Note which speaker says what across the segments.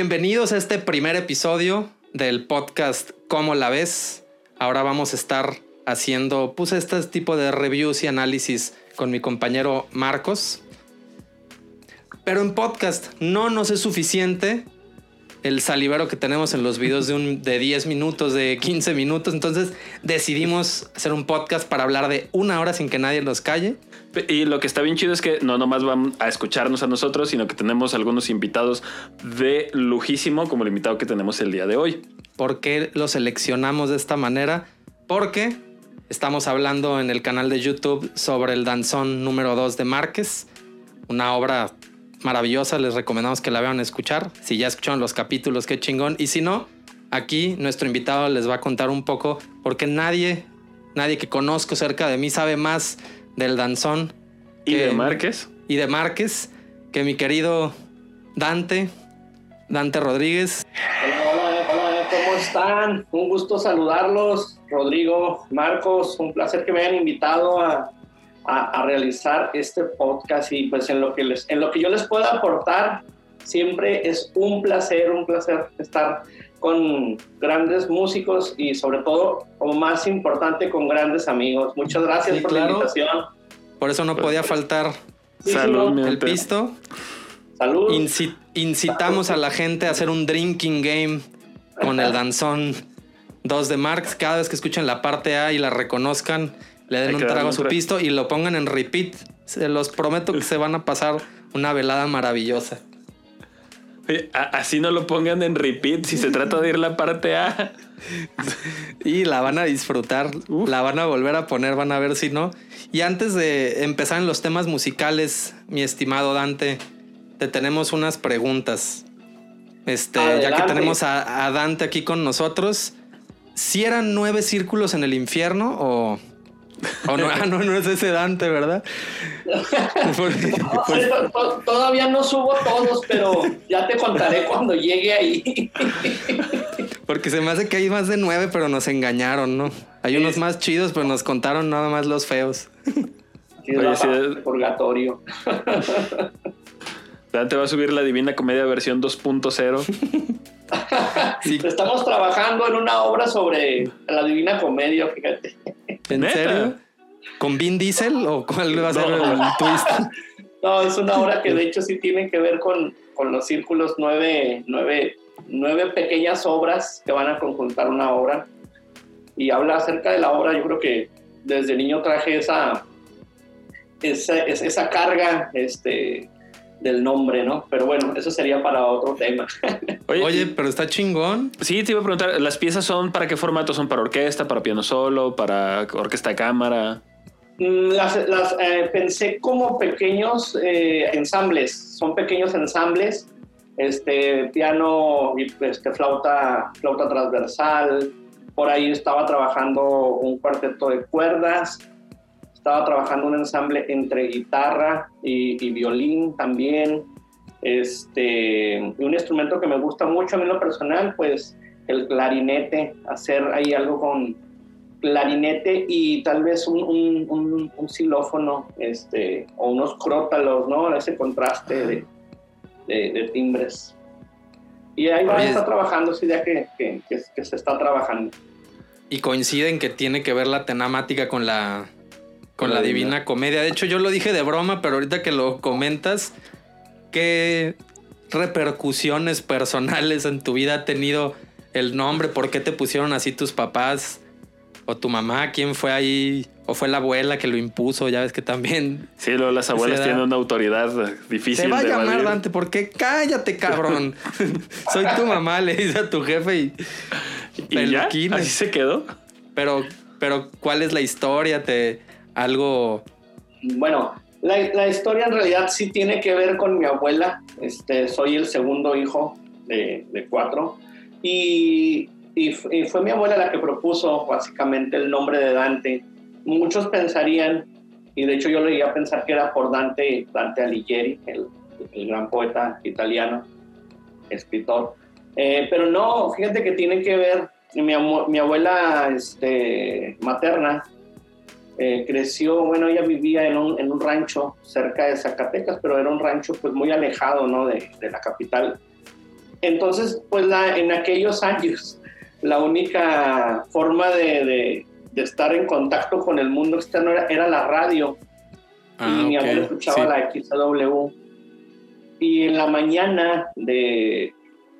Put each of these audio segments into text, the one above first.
Speaker 1: Bienvenidos a este primer episodio del podcast ¿Cómo la ves? Ahora vamos a estar haciendo pues este tipo de reviews y análisis con mi compañero Marcos. Pero en podcast no nos es suficiente el salivero que tenemos en los videos de, un, de 10 minutos, de 15 minutos. Entonces decidimos hacer un podcast para hablar de una hora sin que nadie nos calle.
Speaker 2: Y lo que está bien chido es que no nomás van a escucharnos a nosotros, sino que tenemos algunos invitados de lujísimo, como el invitado que tenemos el día de hoy.
Speaker 1: ¿Por qué lo seleccionamos de esta manera? Porque estamos hablando en el canal de YouTube sobre el danzón número 2 de Márquez, una obra maravillosa, les recomendamos que la vean escuchar. Si ya escucharon los capítulos, qué chingón. Y si no, aquí nuestro invitado les va a contar un poco, porque nadie, nadie que conozco cerca de mí sabe más del danzón.
Speaker 2: ¿Y de Márquez?
Speaker 1: Y de Márquez, que mi querido Dante, Dante Rodríguez.
Speaker 3: Hola, hola, hola, ¿cómo están? Un gusto saludarlos, Rodrigo, Marcos, un placer que me hayan invitado a a, realizar este podcast y pues en lo, que les, en lo que yo les pueda aportar, siempre es un placer, un placer estar con grandes músicos y sobre todo, como más importante, con grandes amigos. Muchas gracias por la invitación.
Speaker 1: Por eso no podía faltar el pisto.
Speaker 3: Salud.
Speaker 1: incitamos a la gente a hacer un drinking game con el danzón 2 de Marx. Cada vez que escuchen la parte A y la reconozcan, le den un trago a su pisto y lo pongan en repeat. Se los prometo que se van a pasar una velada maravillosa.
Speaker 2: Así no lo pongan en repeat si se trata de ir la parte A.
Speaker 1: y la van a disfrutar, la van a volver a poner, van a ver si no. Y antes de empezar en los temas musicales, mi estimado Dante, te tenemos unas preguntas. Este, ya que tenemos a, a Dante aquí con nosotros, ¿si eran nueve círculos en el infierno o no, ah, no, no es ese Dante, ¿verdad?
Speaker 3: Todavía no subo todos, pero ya te contaré cuando llegue ahí.
Speaker 1: Porque se me hace que hay más de nueve, pero nos engañaron, ¿no? Hay unos más chidos, pero nos contaron nada más los feos.
Speaker 3: purgatorio.
Speaker 2: Dante va a subir la Divina Comedia versión 2.0.
Speaker 3: Estamos trabajando en una obra sobre la Divina Comedia, fíjate.
Speaker 1: ¿En serio? ¿Con Vin Diesel o cuál va a ser el twist?
Speaker 3: No, es una obra que de hecho sí tiene que ver con, los círculos, nueve, nueve, nueve pequeñas obras que van a conjuntar una obra. Y habla acerca de la obra, yo creo que desde niño traje esa, esa, esa carga este, del nombre, ¿no? Pero bueno, eso sería para otro tema.
Speaker 1: Oye, pero está chingón.
Speaker 2: Sí, te iba a preguntar, ¿las piezas son para qué formato? ¿Son para orquesta, para piano solo, para orquesta de cámara?
Speaker 3: Mm, las, eh, pensé como pequeños eh, ensambles, son pequeños ensambles, este piano y este, flauta, flauta transversal, por ahí estaba trabajando un cuarteto de cuerdas, estaba trabajando un ensamble entre guitarra y, violín también. Este, un instrumento que me gusta mucho a mí en lo personal, pues el clarinete, hacer ahí algo con clarinete y tal vez un, un, xilófono este, o unos crótalos, ¿no? Ese contraste de, de, timbres. Y ahí va, está trabajando, sí, ya que, que, que, se está trabajando.
Speaker 1: Y coinciden que tiene que ver la temática con la, con la Divina Comedia. De hecho, yo lo dije de broma, pero ahorita que lo comentas, ¿qué repercusiones personales en tu vida ha tenido el nombre? ¿Por qué te pusieron así tus papás? ¿O tu mamá? ¿Quién fue ahí? ¿O fue la abuela que lo impuso? Ya ves que también.
Speaker 2: Sí, las abuelas tienen una autoridad difícil.
Speaker 1: Se va a llamar Dante, porque cállate, cabrón. Soy tu mamá, le dice a tu jefe y.
Speaker 2: ¿Y ya? ¿Así se quedó?
Speaker 1: Pero, pero, ¿cuál es la historia? ¿Te, algo...
Speaker 3: Bueno, la, historia en realidad sí tiene que ver con mi abuela. Este, soy el segundo hijo de, cuatro. Y, fue mi abuela la que propuso básicamente el nombre de Dante. Muchos pensarían, y de hecho yo le iba a pensar que era por Dante, Dante Alighieri, el, gran poeta italiano, escritor. Eh, pero no, fíjate que tiene que ver, mi, mi abuela este, materna eh, creció, bueno, ella vivía en un, en un, rancho cerca de Zacatecas, pero era un rancho pues muy alejado, ¿no? De, de la capital. entonces, pues la, en aquellos años, la única forma de, de, estar en contacto con el mundo externo era, la radio. y ah, mi abuelo escuchaba la XW. Y en la mañana, de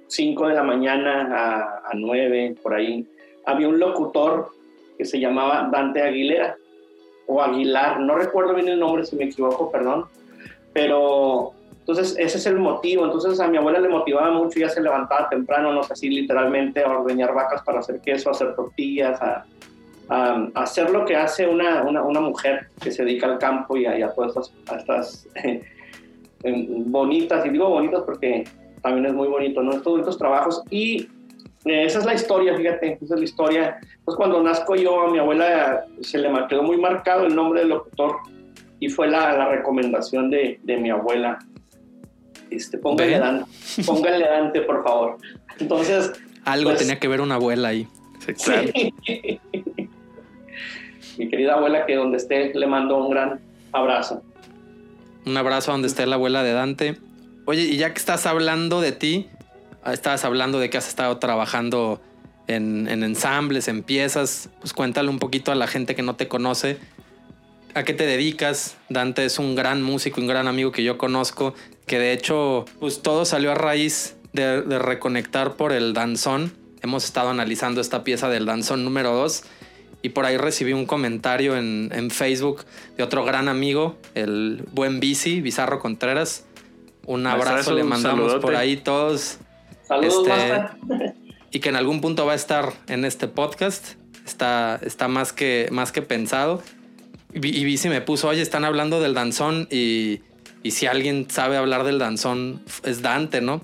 Speaker 3: 5 de la mañana a, a 9, por ahí, había un locutor que se llamaba Dante Aguilera o Aguilar, no recuerdo bien el nombre si me equivoco, perdón, pero entonces ese es el motivo, entonces a mi abuela le motivaba mucho, ya se levantaba temprano, no sé si literalmente a ordeñar vacas para hacer queso, a hacer tortillas, a, hacer lo que hace una, una, mujer que se dedica al campo y a, todas estas, bonitas, y digo bonitas porque también es muy bonito, ¿no? Estos bonitos trabajos y eh, esa es la historia, fíjate, esa es la historia. Pues cuando nazco yo, a mi abuela se le quedó muy marcado el nombre del locutor y fue la, la recomendación de, de, mi abuela. Este, póngale, Dante, póngale Dante, por favor. Entonces...
Speaker 1: Algo pues, tenía que ver una abuela ahí.
Speaker 3: Sí. mi querida abuela, que donde esté, le mando un gran abrazo.
Speaker 1: Un abrazo donde esté la abuela de Dante. Oye, y ya que estás hablando de ti, estabas hablando de que has estado trabajando en, ensambles, en piezas, pues cuéntale un poquito a la gente que no te conoce. ¿A qué te dedicas? Dante es un gran músico, un gran amigo que yo conozco, que de hecho, pues todo salió a raíz de, reconectar por el danzón. Hemos estado analizando esta pieza del danzón número 2 y por ahí recibí un comentario en, en, Facebook de otro gran amigo, el buen Bici, Bizarro Contreras. Un abrazo le mandamos por ahí todos.
Speaker 3: Saludos, este,
Speaker 1: Y que en algún punto va a estar en este podcast. Está, está más, que, más que pensado. Y, y me puso, oye, están hablando del danzón y, y, si alguien sabe hablar del danzón es Dante, ¿no?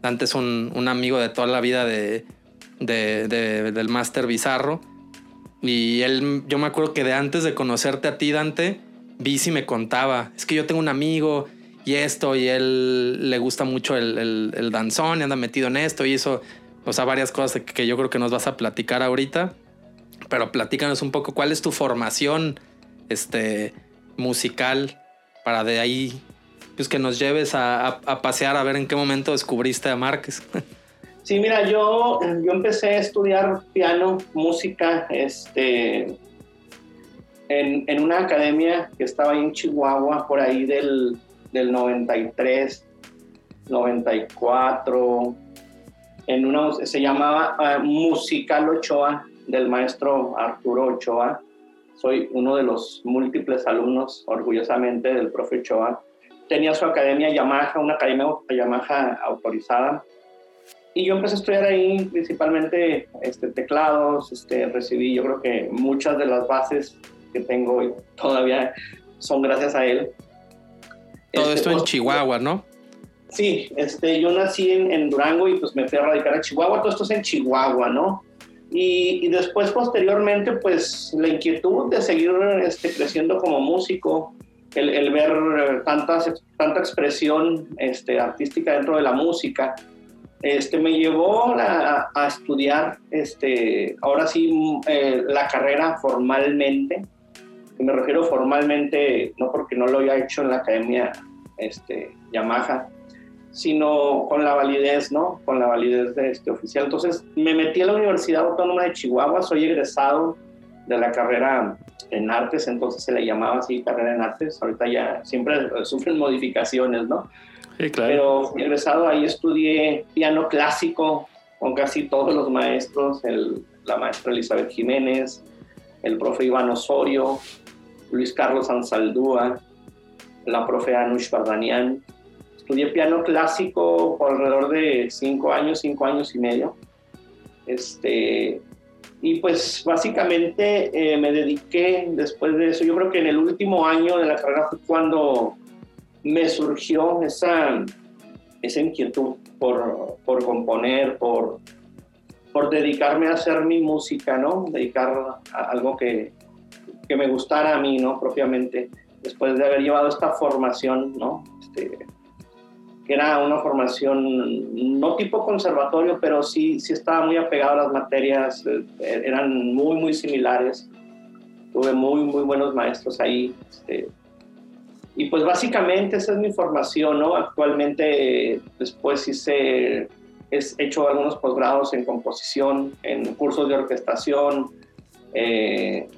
Speaker 1: Dante es un, un amigo de toda la vida de, de, del Máster Bizarro. Y él, yo me acuerdo que de antes de conocerte a ti, Dante, Bici me contaba, es que yo tengo un amigo y esto, y él le gusta mucho el, el, danzón y anda metido en esto y eso, o sea, varias cosas que yo creo que nos vas a platicar ahorita. Pero platícanos un poco cuál es tu formación este, musical para de ahí pues que nos lleves a, a, pasear a ver en qué momento descubriste a Márquez.
Speaker 3: Sí, mira, yo, yo empecé a estudiar piano, música, este, en, en, una academia que estaba ahí en Chihuahua, por ahí del del 93, 94, en una, se llamaba uh, Musical Ochoa del maestro Arturo Ochoa. Soy uno de los múltiples alumnos, orgullosamente, del profe Ochoa. Tenía su academia Yamaha, una academia Yamaha autorizada. Y yo empecé a estudiar ahí principalmente este, teclados, este, recibí yo creo que muchas de las bases que tengo todavía son gracias a él.
Speaker 1: Todo esto en Chihuahua, ¿no?
Speaker 3: Sí, este, yo nací en, Durango y pues me fui a radicar a Chihuahua, todo esto es en Chihuahua, ¿no? Y, después, posteriormente, pues la inquietud de seguir este, creciendo como músico, el, ver tanta, tanta expresión este, artística dentro de la música, este, me llevó a, estudiar, este, ahora sí, eh, la carrera formalmente, me refiero formalmente, no porque no lo haya hecho en la academia este, Yamaha, sino con la validez, ¿no? Con la validez de este oficial. Entonces, me metí a la Universidad Autónoma de Chihuahua, soy egresado de la carrera en artes, entonces se le llamaba así carrera en artes, ahorita ya siempre sufren modificaciones, ¿no?
Speaker 2: Sí, claro.
Speaker 3: Pero egresado ahí estudié piano clásico con casi todos los maestros, el, la maestra Elizabeth Jiménez, el profe Iván Osorio, Luis Carlos Ansaldúa, la profe Anush Bardanian. Estudié piano clásico por alrededor de cinco años, cinco años y medio. Este, y pues básicamente eh, me dediqué después de eso, yo creo que en el último año de la carrera fue cuando me surgió esa, esa inquietud por, por componer, por, por dedicarme a hacer mi música, ¿no? Dedicar a algo que, que me gustara a mí, ¿no? Propiamente, después de haber llevado esta formación, ¿no? Este, que era una formación no tipo conservatorio, pero sí, sí estaba muy apegado a las materias, eh, eran muy, muy similares. Tuve muy, muy buenos maestros ahí. Este, y pues básicamente esa es mi formación, ¿no? Actualmente después hice he hecho algunos posgrados en composición, en cursos de orquestación, eh,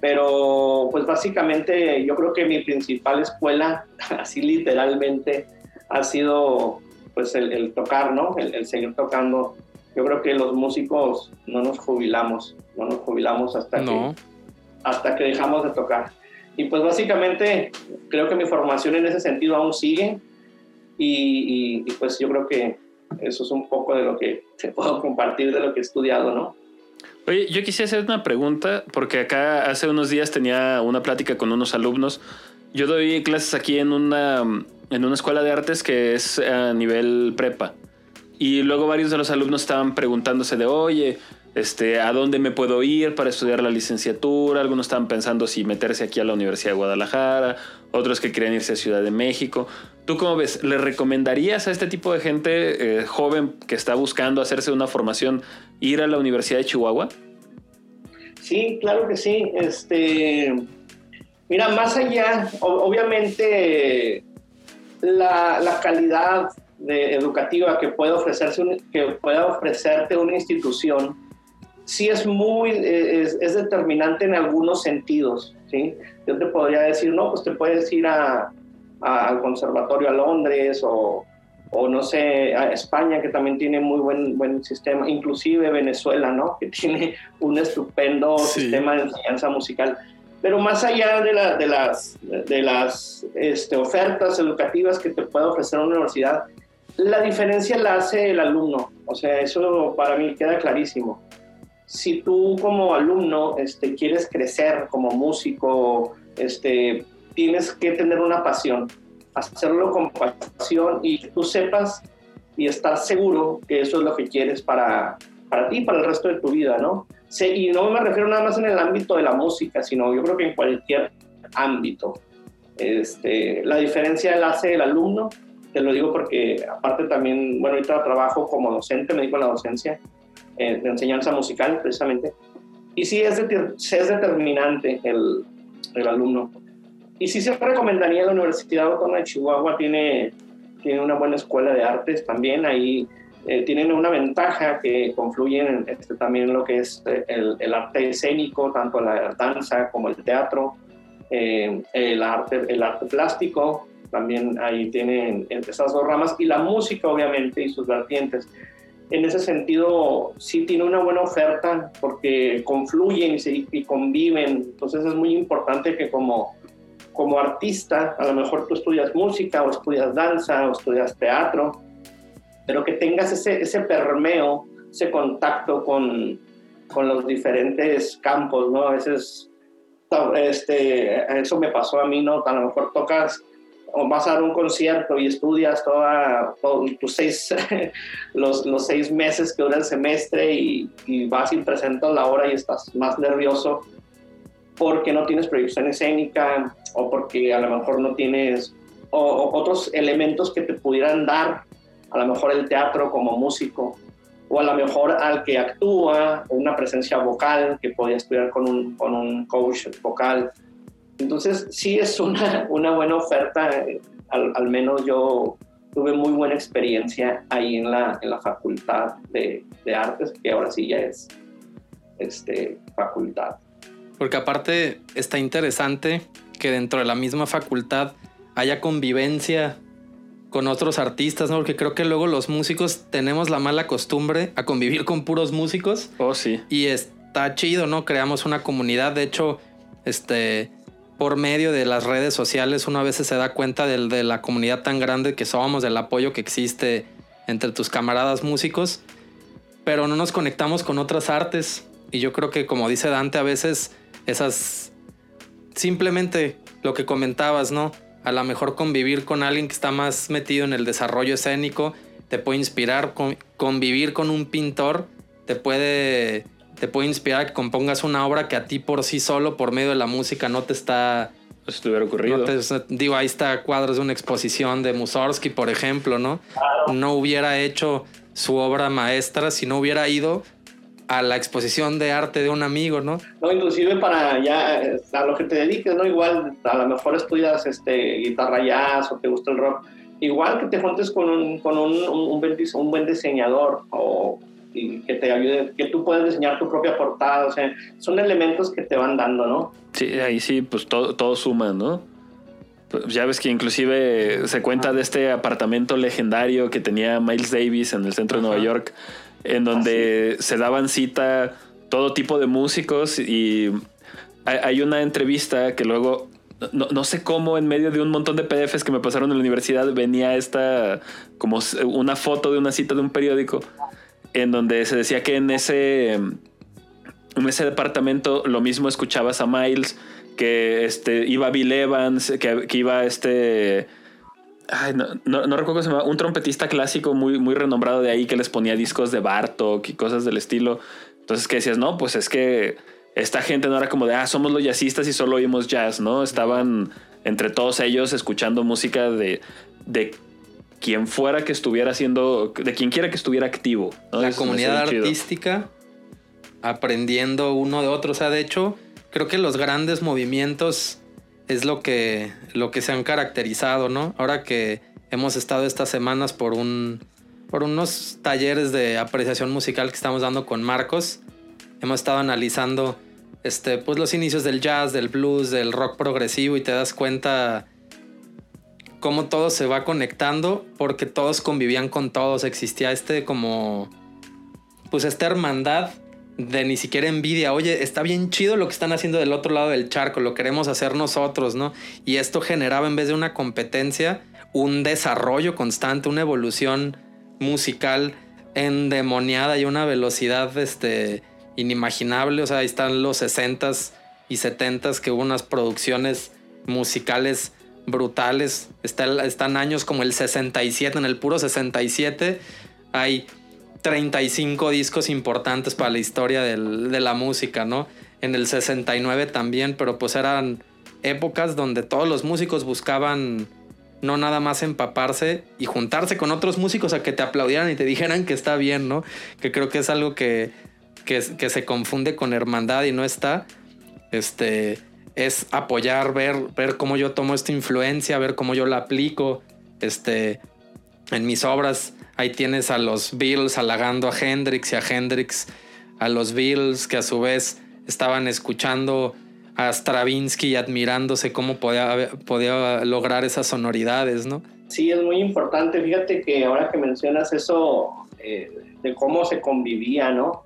Speaker 3: pero pues básicamente yo creo que mi principal escuela, así literalmente, ha sido pues el, tocar, ¿no? El, seguir tocando. Yo creo que los músicos no nos jubilamos, no nos jubilamos hasta, que, hasta que dejamos de tocar. Y pues básicamente creo que mi formación en ese sentido aún sigue y, y pues yo creo que eso es un poco de lo que te puedo compartir de lo que he estudiado, ¿no?
Speaker 2: Oye, yo quisiera hacer una pregunta, porque acá hace unos días tenía una plática con unos alumnos. Yo doy clases aquí en una, en una escuela de artes que es a nivel prepa. Y luego varios de los alumnos estaban preguntándose de, oye, este, ¿a dónde me puedo ir para estudiar la licenciatura? Algunos estaban pensando si meterse aquí a la Universidad de Guadalajara, otros que querían irse a Ciudad de México. ¿Tú cómo ves? ¿Le recomendarías a este tipo de gente eh, joven que está buscando hacerse una formación ir a la Universidad de Chihuahua?
Speaker 3: Sí, claro que sí. Este, mira, más allá, obviamente la, calidad educativa que puede, ofrecerse que pueda ofrecerte una institución sí es muy, es, determinante en algunos sentidos, ¿sí? Yo te podría decir, no, pues te puedes ir a, al conservatorio a Londres o, o, no sé, España que también tiene muy buen, buen sistema, inclusive Venezuela, ¿no? Que tiene un estupendo sistema de enseñanza musical. Pero más allá de, la, de las, de las este, ofertas educativas que te puede ofrecer una universidad, la diferencia la hace el alumno. O sea, eso para mí queda clarísimo. Si tú como alumno este, quieres crecer como músico, este, tienes que tener una pasión, hacerlo con pasión y que tú sepas y estar seguro que eso es lo que quieres para, para ti, para el resto de tu vida, ¿no? y no me refiero nada más en el ámbito de la música, sino yo creo que en cualquier ámbito. Este, la diferencia la hace el alumno, te lo digo porque aparte también, bueno, ahorita trabajo como docente, me dedico a la docencia eh, de enseñanza musical precisamente, y sí es, es determinante el, el alumno. Y sí se recomendaría la Universidad Autónoma de Chihuahua, tiene, tiene una buena escuela de artes también, ahí eh, tienen una ventaja que confluyen este, también lo que es eh, el, el, arte escénico, tanto la danza como el teatro, eh, el, arte, el arte plástico, también ahí tienen esas dos ramas, y la música obviamente y sus vertientes. En ese sentido, sí tiene una buena oferta porque confluyen y, y conviven, entonces es muy importante que como como artista, a lo mejor tú estudias música o estudias danza o estudias teatro, pero que tengas ese, ese permeo, ese contacto con, con los diferentes campos, ¿no? A veces, este, eso me pasó a mí, ¿no? A lo mejor tocas o vas a dar un concierto y estudias toda, tus seis, los, los, seis meses que dura el semestre y, y vas y presentas la hora y estás más nervioso porque no tienes proyección escénica o porque a lo mejor no tienes otros elementos que te pudieran dar, a lo mejor el teatro como músico, o a lo mejor al que actúa, una presencia vocal que podía estudiar con un, con un coach vocal. Entonces, sí es una, una buena oferta, al, al, menos yo tuve muy buena experiencia ahí en la, en la facultad de, de artes, que ahora sí ya es este, facultad.
Speaker 1: Porque aparte está interesante que dentro de la misma facultad haya convivencia con otros artistas, ¿no? Porque creo que luego los músicos tenemos la mala costumbre a convivir con puros músicos.
Speaker 2: Oh, sí.
Speaker 1: Y está chido, ¿no? Creamos una comunidad. De hecho, este, por medio de las redes sociales, uno a veces se da cuenta de, de la comunidad tan grande que somos, del apoyo que existe entre tus camaradas músicos, pero no nos conectamos con otras artes. Y yo creo que, como dice Dante, a veces esas... Simplemente lo que comentabas, ¿no? A lo mejor convivir con alguien que está más metido en el desarrollo escénico te puede inspirar, convivir con un pintor te puede, te puede inspirar que compongas una obra que a ti por sí solo, por medio de la música, no te está...
Speaker 2: Pues hubiera ocurrido.
Speaker 1: digo, ahí está cuadros de una exposición de Mussorgsky, por ejemplo, ¿no? No hubiera hecho su obra maestra si no hubiera ido a la exposición de arte de un amigo, ¿no?
Speaker 3: No, inclusive para ya a lo que te dediques, ¿no? Igual a lo mejor estudias este, guitarra jazz o te gusta el rock, igual que te juntes con un, con un, un, buen, un buen diseñador o y que te ayude, que tú puedas diseñar tu propia portada, o sea, son elementos que te van dando, ¿no?
Speaker 2: Sí, ahí sí, pues todo, todo suma, ¿no? Pues ya ves que inclusive se cuenta de este apartamento legendario que tenía Miles Davis en el centro de Nueva York, en donde se daban cita todo tipo de músicos y hay una entrevista que luego no, no, sé cómo en medio de un montón de PDFs que me pasaron en la universidad venía esta como una foto de una cita de un periódico en donde se decía que en ese en ese departamento lo mismo escuchabas a Miles que este iba Bill Evans que, iba este no, no, recuerdo cómo se llama, un trompetista clásico muy, muy renombrado de ahí que les ponía discos de Bartok y cosas del estilo. Entonces que decías, no, pues es que esta gente no era como de, ah, somos los jazzistas y solo oímos jazz, ¿no? Estaban entre todos ellos escuchando música de, de quien fuera que estuviera haciendo, de quien quiera que estuviera activo.
Speaker 1: La comunidad artística aprendiendo uno de otro. O sea, de hecho, creo que los grandes movimientos es lo que, lo que se han caracterizado, ¿no? Ahora que hemos estado estas semanas por un por unos talleres de apreciación musical que estamos dando con Marcos, hemos estado analizando este, pues los inicios del jazz, del blues, del rock progresivo y te das cuenta cómo todo se va conectando porque todos convivían con todos, existía este como pues esta hermandad de ni siquiera envidia, oye, está bien chido lo que están haciendo del otro lado del charco, lo queremos hacer nosotros, ¿no? Y esto generaba en vez de una competencia, un desarrollo constante, una evolución musical endemoniada y una velocidad este, inimaginable. O sea, ahí están los 60s y 70s que hubo unas producciones musicales brutales. están años como el 67, en el puro 67 hay 35 discos importantes para la historia de la música, ¿no? En el 69 también, pero pues eran épocas donde todos los músicos buscaban no nada más empaparse y juntarse con otros músicos a que te aplaudieran y te dijeran que está bien, ¿no? Que creo que es algo que que, se confunde con hermandad y no está, este, es apoyar, ver, ver cómo yo tomo esta influencia, ver cómo yo la aplico, este, en mis obras. Ahí tienes a los Beatles halagando a Hendrix y a Hendrix a los Beatles que a su vez estaban escuchando a Stravinsky y admirándose cómo podía, podía lograr esas sonoridades, ¿no?
Speaker 3: Sí, es muy importante. Fíjate que ahora que mencionas eso eh, de cómo se convivía, ¿no?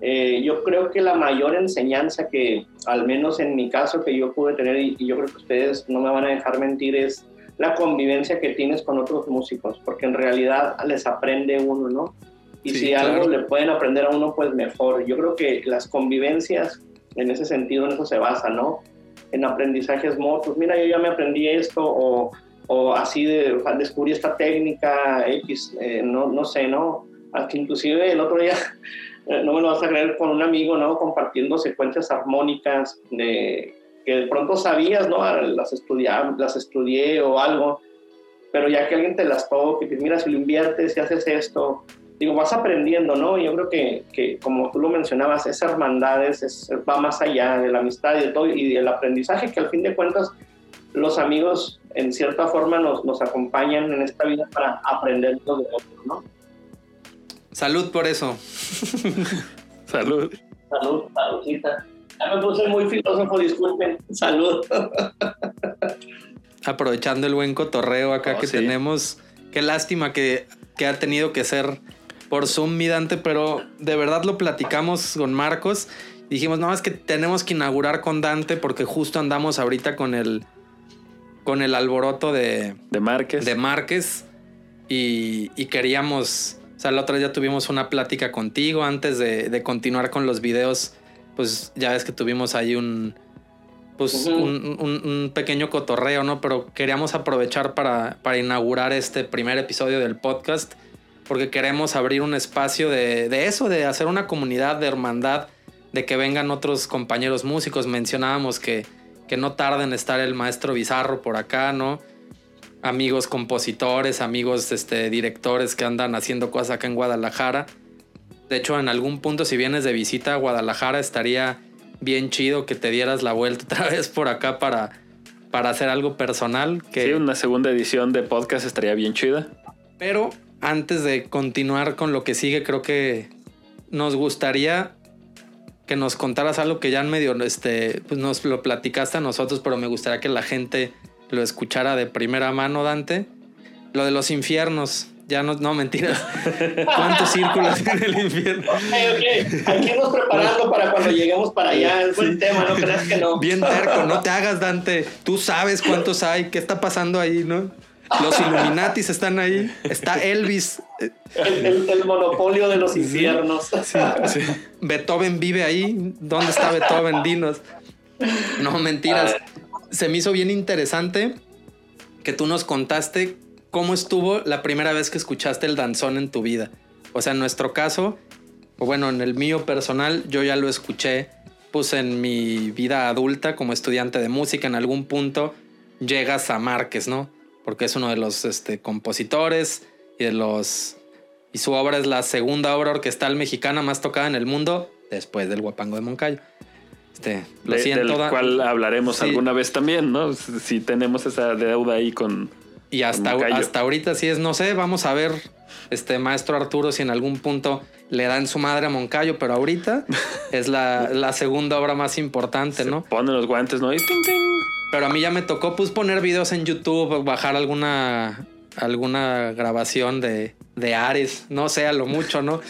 Speaker 3: Eh, yo creo que la mayor enseñanza que, al menos en mi caso, que yo pude tener, y, yo creo que ustedes no me van a dejar mentir, es la convivencia que tienes con otros músicos, porque en realidad les aprende uno, ¿no? Y si algo le pueden aprender a uno, pues mejor. Yo creo que las convivencias, en ese sentido, en eso se basa, ¿no? En aprendizajes motos. Mira, yo ya me aprendí esto, o, o así de, descubrí esta técnica X, eh, no, no sé, ¿no? Hasta inclusive el otro día eh, no me lo vas a creer, con un amigo, ¿no? Compartiendo secuencias armónicas de que de pronto sabías, ¿no? Ah, las, estudiaba, las estudié o algo, pero ya que alguien te las toque, que mira, si lo inviertes, si haces esto, digo, vas aprendiendo, ¿no? Yo creo que, que como tú lo mencionabas, esa hermandad es, va más allá de la amistad y de todo, y del aprendizaje que al fin de cuentas los amigos en cierta forma nos, nos acompañan en esta vida para aprender de otros, ¿no?
Speaker 1: Salud por eso.
Speaker 2: Salud.
Speaker 3: Salud, saludcita. Ya me puse muy filósofo, disculpen. Salud.
Speaker 1: Aprovechando el buen cotorreo acá oh, que tenemos. Qué lástima que, que, ha tenido que ser por Zoom, mi Dante, pero de verdad lo platicamos con Marcos. Dijimos, no, es que tenemos que inaugurar con Dante porque justo andamos ahorita con el, con el alboroto de,
Speaker 2: de Márquez.
Speaker 1: De Márquez y, y queríamos o sea, la otra día tuvimos una plática contigo antes de, continuar con los videos. Pues ya ves que tuvimos ahí un, pues un, pequeño cotorreo, ¿no? Pero queríamos aprovechar para, para, inaugurar este primer episodio del podcast, porque queremos abrir un espacio de, de, eso, de hacer una comunidad de hermandad, de que vengan otros compañeros músicos. Mencionábamos que, que no tarda en estar el maestro Bizarro por acá, ¿no? amigos compositores, amigos este, directores que andan haciendo cosas acá en Guadalajara. De hecho, en algún punto, si vienes de visita a Guadalajara, estaría bien chido que te dieras la vuelta otra vez por acá para, para hacer algo personal. Que...
Speaker 2: Sí, una segunda edición de podcast estaría bien chida.
Speaker 1: Pero antes de continuar con lo que sigue, creo que nos gustaría que nos contaras algo que ya en medio este, pues nos lo platicaste a nosotros, pero me gustaría que la gente lo escuchara de primera mano, Dante. Lo de los infiernos. Ya no, no mentiras. ¿Cuántos círculos en el infierno?
Speaker 3: Ok, ok. Hay que irnos preparando para cuando lleguemos para allá. Es buen tema, no creas que no.
Speaker 1: Bien terco, no te hagas, Dante. Tú sabes cuántos hay, qué está pasando ahí, ¿no? Los Illuminatis están ahí. Está Elvis.
Speaker 3: El, el- el monopolio de los infiernos.
Speaker 1: Beethoven vive ahí. ¿Dónde está Beethoven? Dinos. No, mentiras. Se me hizo bien interesante que tú nos contaste cómo estuvo la primera vez que escuchaste el danzón en tu vida. O sea, en nuestro caso, o bueno, en el mío personal, yo ya lo escuché, pues en mi vida adulta como estudiante de música, en algún punto llegas a Márquez, ¿no? Porque es uno de los este, compositores y de los... Y su obra es la segunda obra orquestal mexicana más tocada en el mundo después del Guapango de Moncayo. Este, lo
Speaker 2: De-
Speaker 1: siento.
Speaker 2: del cual hablaremos
Speaker 1: Sí.
Speaker 2: alguna vez también, ¿no? Si tenemos esa deuda ahí con...
Speaker 1: Y hasta, hasta ahorita sí es, no sé, vamos a ver, este maestro Arturo, si en algún punto le dan su madre a Moncayo, pero ahorita es la, la segunda obra más importante, ¿no?
Speaker 2: Ponen los guantes, ¿no? Y ting, ting.
Speaker 1: Pero a mí ya me tocó pues poner videos en YouTube, bajar alguna, alguna grabación de, de Ares, no sé, a lo mucho, ¿no?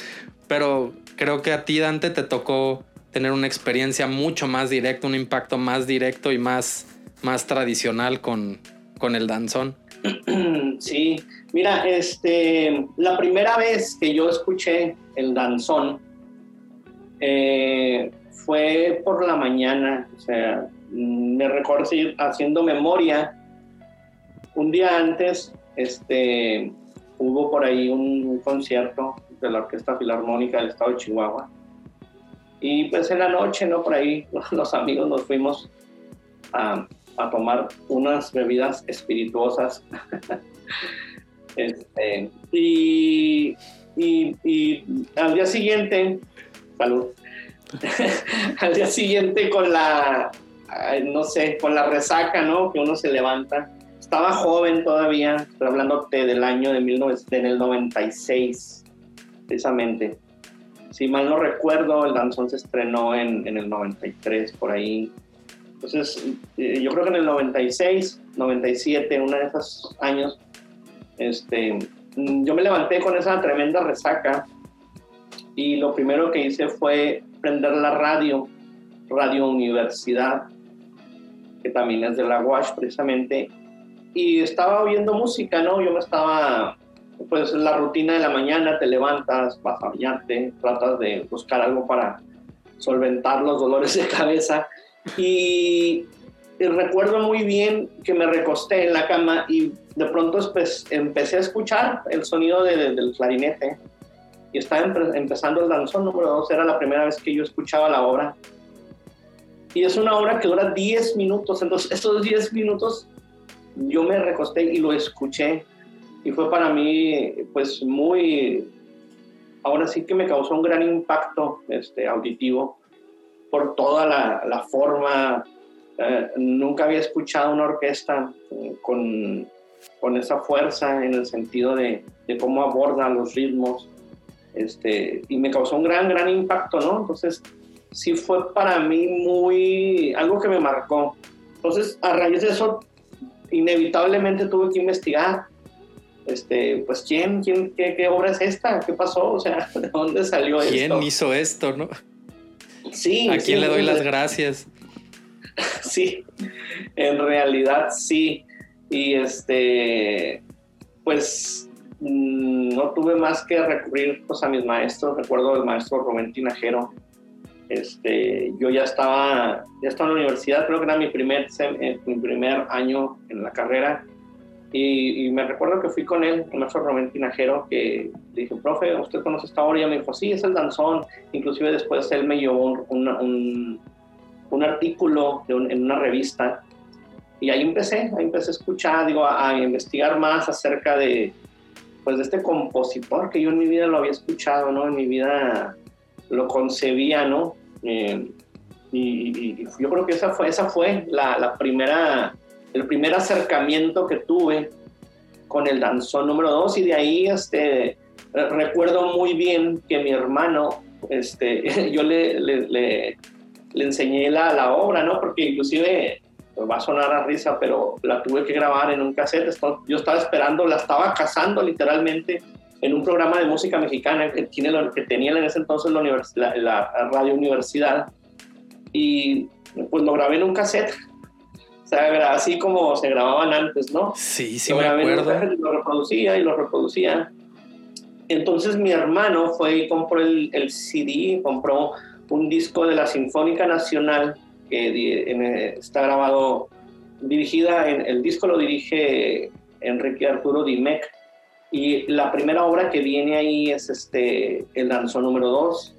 Speaker 1: Pero creo que a ti, Dante, te tocó tener una experiencia mucho más directa, un impacto más directo y más, más tradicional con, con el danzón.
Speaker 3: Sí, mira, este, la primera vez que yo escuché el danzón eh, fue por la mañana, o sea, me recuerdo haciendo memoria. Un día antes, este, hubo por ahí un concierto de la Orquesta Filarmónica del Estado de Chihuahua. Y pues en la noche, ¿no? Por ahí los amigos nos fuimos a, a tomar unas bebidas espirituosas. Este, y, y- y al día siguiente, salud, al día siguiente con la, no sé, con la resaca, ¿no? Que uno se levanta. Estaba joven todavía, estoy hablando de- del año de 19, en el 96, precisamente. Si mal no recuerdo, el danzón se estrenó en, en el 93, por ahí. Entonces, eh, yo creo que en el 96, 97, uno de esos años, este, mm, yo me levanté con esa tremenda resaca y lo primero que hice fue prender la radio, Radio Universidad, que también es de la UASH precisamente, y estaba oyendo música, ¿no? Yo me estaba, pues la rutina de la mañana, te levantas, vas a bañarte, tratas de buscar algo para solventar los dolores de cabeza y, y recuerdo muy bien que me recosté en la cama y de pronto pues, empecé a escuchar el sonido de- de- del clarinete. Y estaba empe- empezando el danzón número 2, era la primera vez que yo escuchaba la obra. Y es una obra que dura 10 minutos, entonces esos 10 minutos yo me recosté y lo escuché. Y fue para mí pues muy, ahora sí que me causó un gran impacto este, auditivo por toda la, la forma. Eh, nunca había escuchado una orquesta eh, con, con esa fuerza en el sentido de, de cómo aborda los ritmos. Este, y me causó un gran, gran impacto, ¿no? Entonces, sí fue para mí muy, algo que me marcó. Entonces, a raíz de eso, inevitablemente tuve que investigar, este, pues, ¿quién, quién, qué, qué obra es esta? ¿Qué pasó? O sea, ¿de dónde salió
Speaker 1: ¿Quién
Speaker 3: esto?
Speaker 1: hizo esto, no?
Speaker 3: Sí,
Speaker 1: ¿A
Speaker 3: sí,
Speaker 1: quién le doy las gracias?
Speaker 3: Sí, en realidad sí. Y este, pues mm, no tuve más que recurrir pues, a mis maestros. Recuerdo el maestro Rubén Tinajero. Este, yo ya estaba, ya estaba en la universidad, creo que era mi primer, sem- eh, mi primer año en la carrera. Y, me recuerdo que fui con él, el maestro Rubén Tinajero, que le dije, profe, ¿usted conoce esta obra? Y me dijo, sí, es el danzón. Inclusive después él me llevó un- un- un, artículo en una revista y ahí empecé, ahí empecé a escuchar, digo, a, a investigar más acerca de, pues, de este compositor que yo en mi vida lo había escuchado, ¿no? En mi vida lo concebía, ¿no? Eh, y, yo creo que esa fue, esa fue la primera el primer acercamiento que tuve con el danzón número 2 y de ahí este, recuerdo muy bien que mi hermano, este, yo le, le, le, enseñé la, la, obra, ¿no? Porque inclusive pues, va a sonar a risa, pero la tuve que grabar en un cassette. Yo estaba esperando, la estaba cazando literalmente en un programa de música mexicana que, tiene, que tenía en ese entonces la, la radio universidad. Y pues lo grabé en un cassette así como se grababan antes, ¿no?
Speaker 1: Sí, sí, me acuerdo.
Speaker 3: Lo reproducía y lo reproducía. Entonces mi hermano fue y compró el, el CD, compró un disco de la Sinfónica Nacional que está grabado, dirigida, en, el disco lo dirige Enrique Arturo Dimec y la primera obra que viene ahí es este, el danzón número 2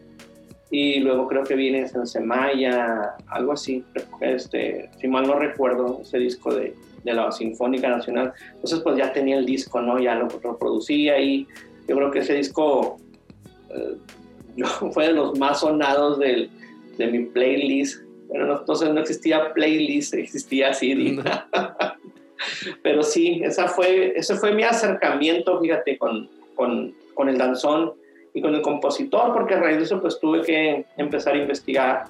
Speaker 3: y luego creo que viene Semaya, algo así, este, si mal no recuerdo, ese disco de, de, la Sinfónica Nacional. Entonces pues ya tenía el disco, ¿no? Ya lo reproducía y yo creo que ese disco eh, fue de los más sonados del, de mi playlist. Bueno, no, entonces no existía playlist, existía CD. Pero sí, esa fue, ese fue mi acercamiento, fíjate, con, con, con el danzón y con el compositor, porque a raíz de eso pues tuve que empezar a investigar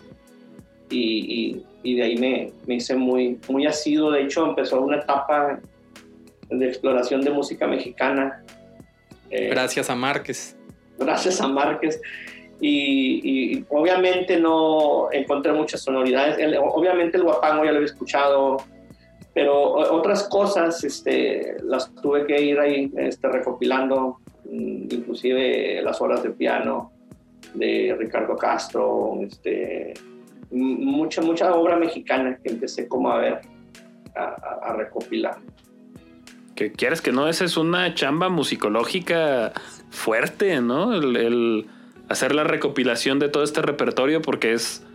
Speaker 3: y, y, de ahí me, me, hice muy, muy asiduo. De hecho, empezó una etapa de exploración de música mexicana.
Speaker 1: Eh, gracias a Márquez.
Speaker 3: Gracias a Márquez. Y, y, obviamente no encontré muchas sonoridades. obviamente el guapango ya lo había escuchado, pero otras cosas este, las tuve que ir ahí este, recopilando inclusive las horas de piano de Ricardo Castro, este, mucha, mucha obra mexicana que empecé como a ver, a, recopilar.
Speaker 2: Que quieres que no, esa es una chamba musicológica fuerte, ¿no? El, hacer la recopilación de todo este repertorio porque es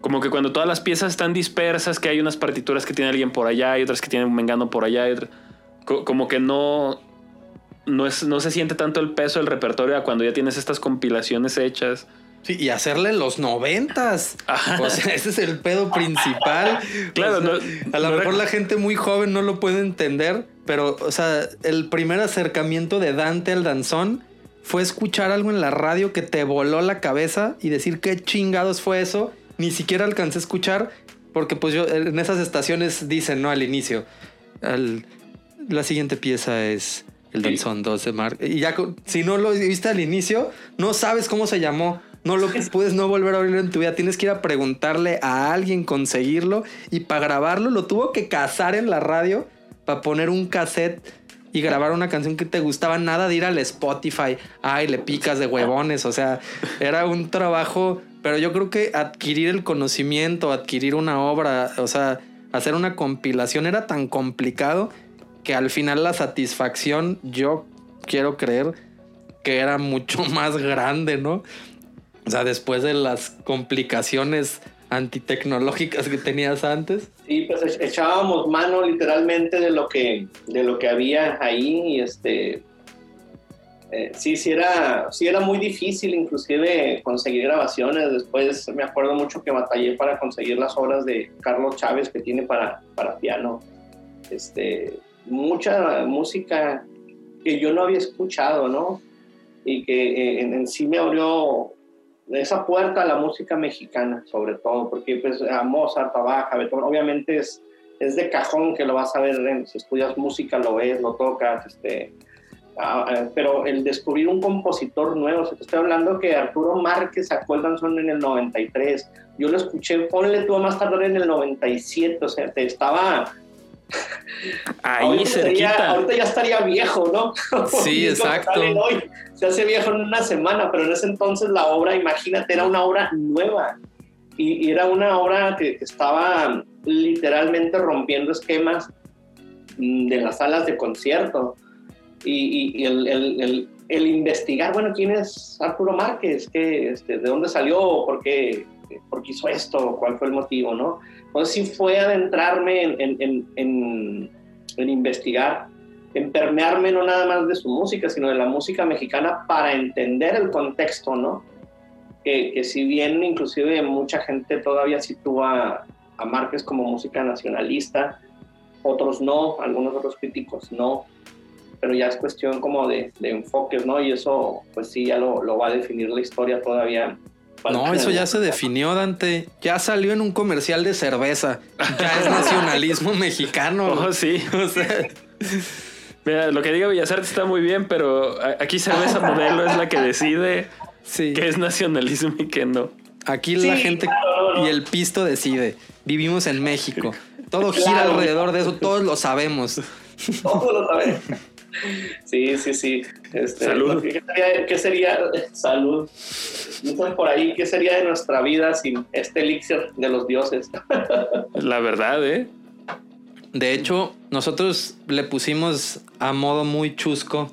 Speaker 2: como que cuando todas las piezas están dispersas, que hay unas partituras que tiene alguien por allá y otras que tienen un mengano por allá, como que no, no, es, no se siente tanto el peso del repertorio a cuando ya tienes estas compilaciones hechas.
Speaker 1: Sí, y hacerle en los noventas. O sea, ese es el pedo principal.
Speaker 2: Claro,
Speaker 1: a lo mejor la gente muy joven no lo puede entender, pero, o sea, el primer acercamiento de Dante al danzón fue escuchar algo en la radio que te voló la cabeza y decir qué chingados fue eso. Ni siquiera alcancé a escuchar, porque pues yo en esas estaciones dicen, ¿no? Al inicio. la siguiente pieza es el danzón 2 de Mark. Y ya, si no lo viste al inicio, no sabes cómo se llamó. No lo puedes no volver a oírlo en tu vida. Tienes que ir a preguntarle a alguien, conseguirlo. Y para grabarlo, lo tuvo que cazar en la radio para poner un cassette y grabar una canción que te gustaba. Nada de ir al Spotify. Ay, le picas de huevones. O sea, era un trabajo. Pero yo creo que adquirir el conocimiento, adquirir una obra, o sea, hacer una compilación era tan complicado que al final la satisfacción yo quiero creer que era mucho más grande, ¿no? O sea, después de las complicaciones antitecnológicas que tenías antes.
Speaker 3: Sí, pues echábamos mano literalmente de lo que, de lo que había ahí y este... Eh, sí, sí era, sí era muy difícil inclusive conseguir grabaciones. Después me acuerdo mucho que batallé para conseguir las obras de Carlos Chávez que tiene para, para piano. Este, mucha música que yo no había escuchado, ¿no? Y que eh, en, sí me abrió esa puerta a la música mexicana, sobre todo, porque pues a Mozart, a Baja, Beethoven, obviamente es, es de cajón que lo vas a ver, si estudias música lo ves, lo tocas, este, ah, eh, pero el descubrir un compositor nuevo, te estoy hablando que Arturo Márquez sacó el danzón en el 93, yo lo escuché, ponle tú a más tardar en el 97, o sea, te estaba
Speaker 2: Ahí ahorita cerquita.
Speaker 3: ahorita ya estaría viejo, ¿no?
Speaker 1: Sí, exacto.
Speaker 3: Se hace viejo en una semana, pero en ese entonces la obra, imagínate, era una obra nueva. Y, era una obra que estaba literalmente rompiendo esquemas mm, de las salas de concierto. Y, el, el, investigar, bueno, ¿quién es Arturo Márquez? ¿Qué, este, ¿De dónde salió? ¿Por qué, ¿Por qué hizo esto? ¿Cuál fue el motivo? ¿no? Entonces sí fue adentrarme en, investigar, en permearme no nada más de su música, sino de la música mexicana para entender el contexto, ¿no? Que, si bien inclusive mucha gente todavía sitúa a Márquez como música nacionalista, otros no, algunos otros críticos no, pero ya es cuestión como de, de enfoques, ¿no? Y eso, pues sí, ya lo, lo va a definir la historia todavía.
Speaker 1: No, eso ya se definió, Dante. Ya salió en un comercial de cerveza. Ya es nacionalismo mexicano.
Speaker 2: Oh, sí. O sea. Mira, lo que diga Bellas Artes está muy bien, pero aquí cerveza modelo es la que decide sí. qué es nacionalismo y qué no.
Speaker 1: Aquí la gente y el pisto decide. Vivimos en México. Todo gira alrededor de eso, todos lo sabemos.
Speaker 3: Todos lo sabemos. Sí, sí, sí. Este,
Speaker 2: salud.
Speaker 3: ¿qué sería, salud? por ahí, ¿qué sería de nuestra vida sin este elixir de los dioses?
Speaker 2: La verdad, ¿eh?
Speaker 1: De hecho, nosotros le pusimos a modo muy chusco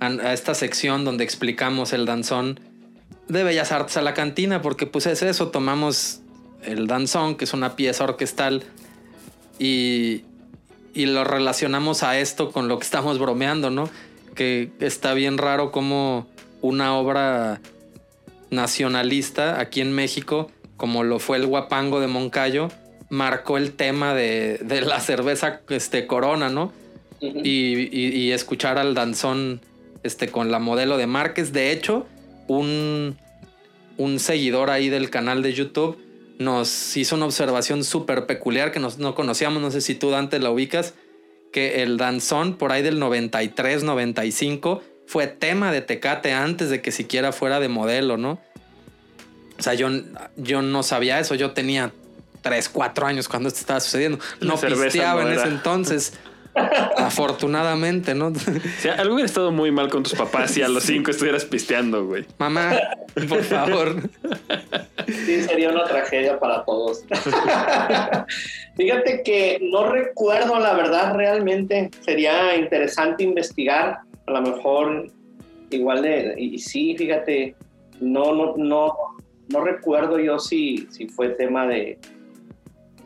Speaker 1: a, esta sección donde explicamos el danzón de Bellas Artes a la cantina, porque pues es eso, tomamos el danzón, que es una pieza orquestal, y, y lo relacionamos a esto con lo que estamos bromeando, ¿no? Que está bien raro como una obra nacionalista aquí en México, como lo fue el Guapango de Moncayo, marcó el tema de, la cerveza este, Corona, ¿no? y, escuchar al danzón este, con la modelo de Márquez. De hecho, un, un seguidor ahí del canal de YouTube nos hizo una observación súper peculiar que no conocíamos, no sé si tú Dante la ubicas, que el danzón por ahí del 93, 95 fue tema de Tecate antes de que siquiera fuera de modelo, ¿no? O sea, yo, yo no sabía eso, yo tenía 3, 4 años cuando esto estaba sucediendo. No pisteaba en ese entonces. Afortunadamente, ¿no?
Speaker 2: Si algo hubiera estado muy mal con tus papás si a los 5 estuvieras pisteando, güey.
Speaker 1: Mamá, por favor.
Speaker 3: Sí, sería una tragedia para todos. Fíjate que no recuerdo la verdad realmente. Sería interesante investigar. A lo mejor igual de... Y sí, fíjate, no, no, no, no recuerdo yo si, si fue tema de,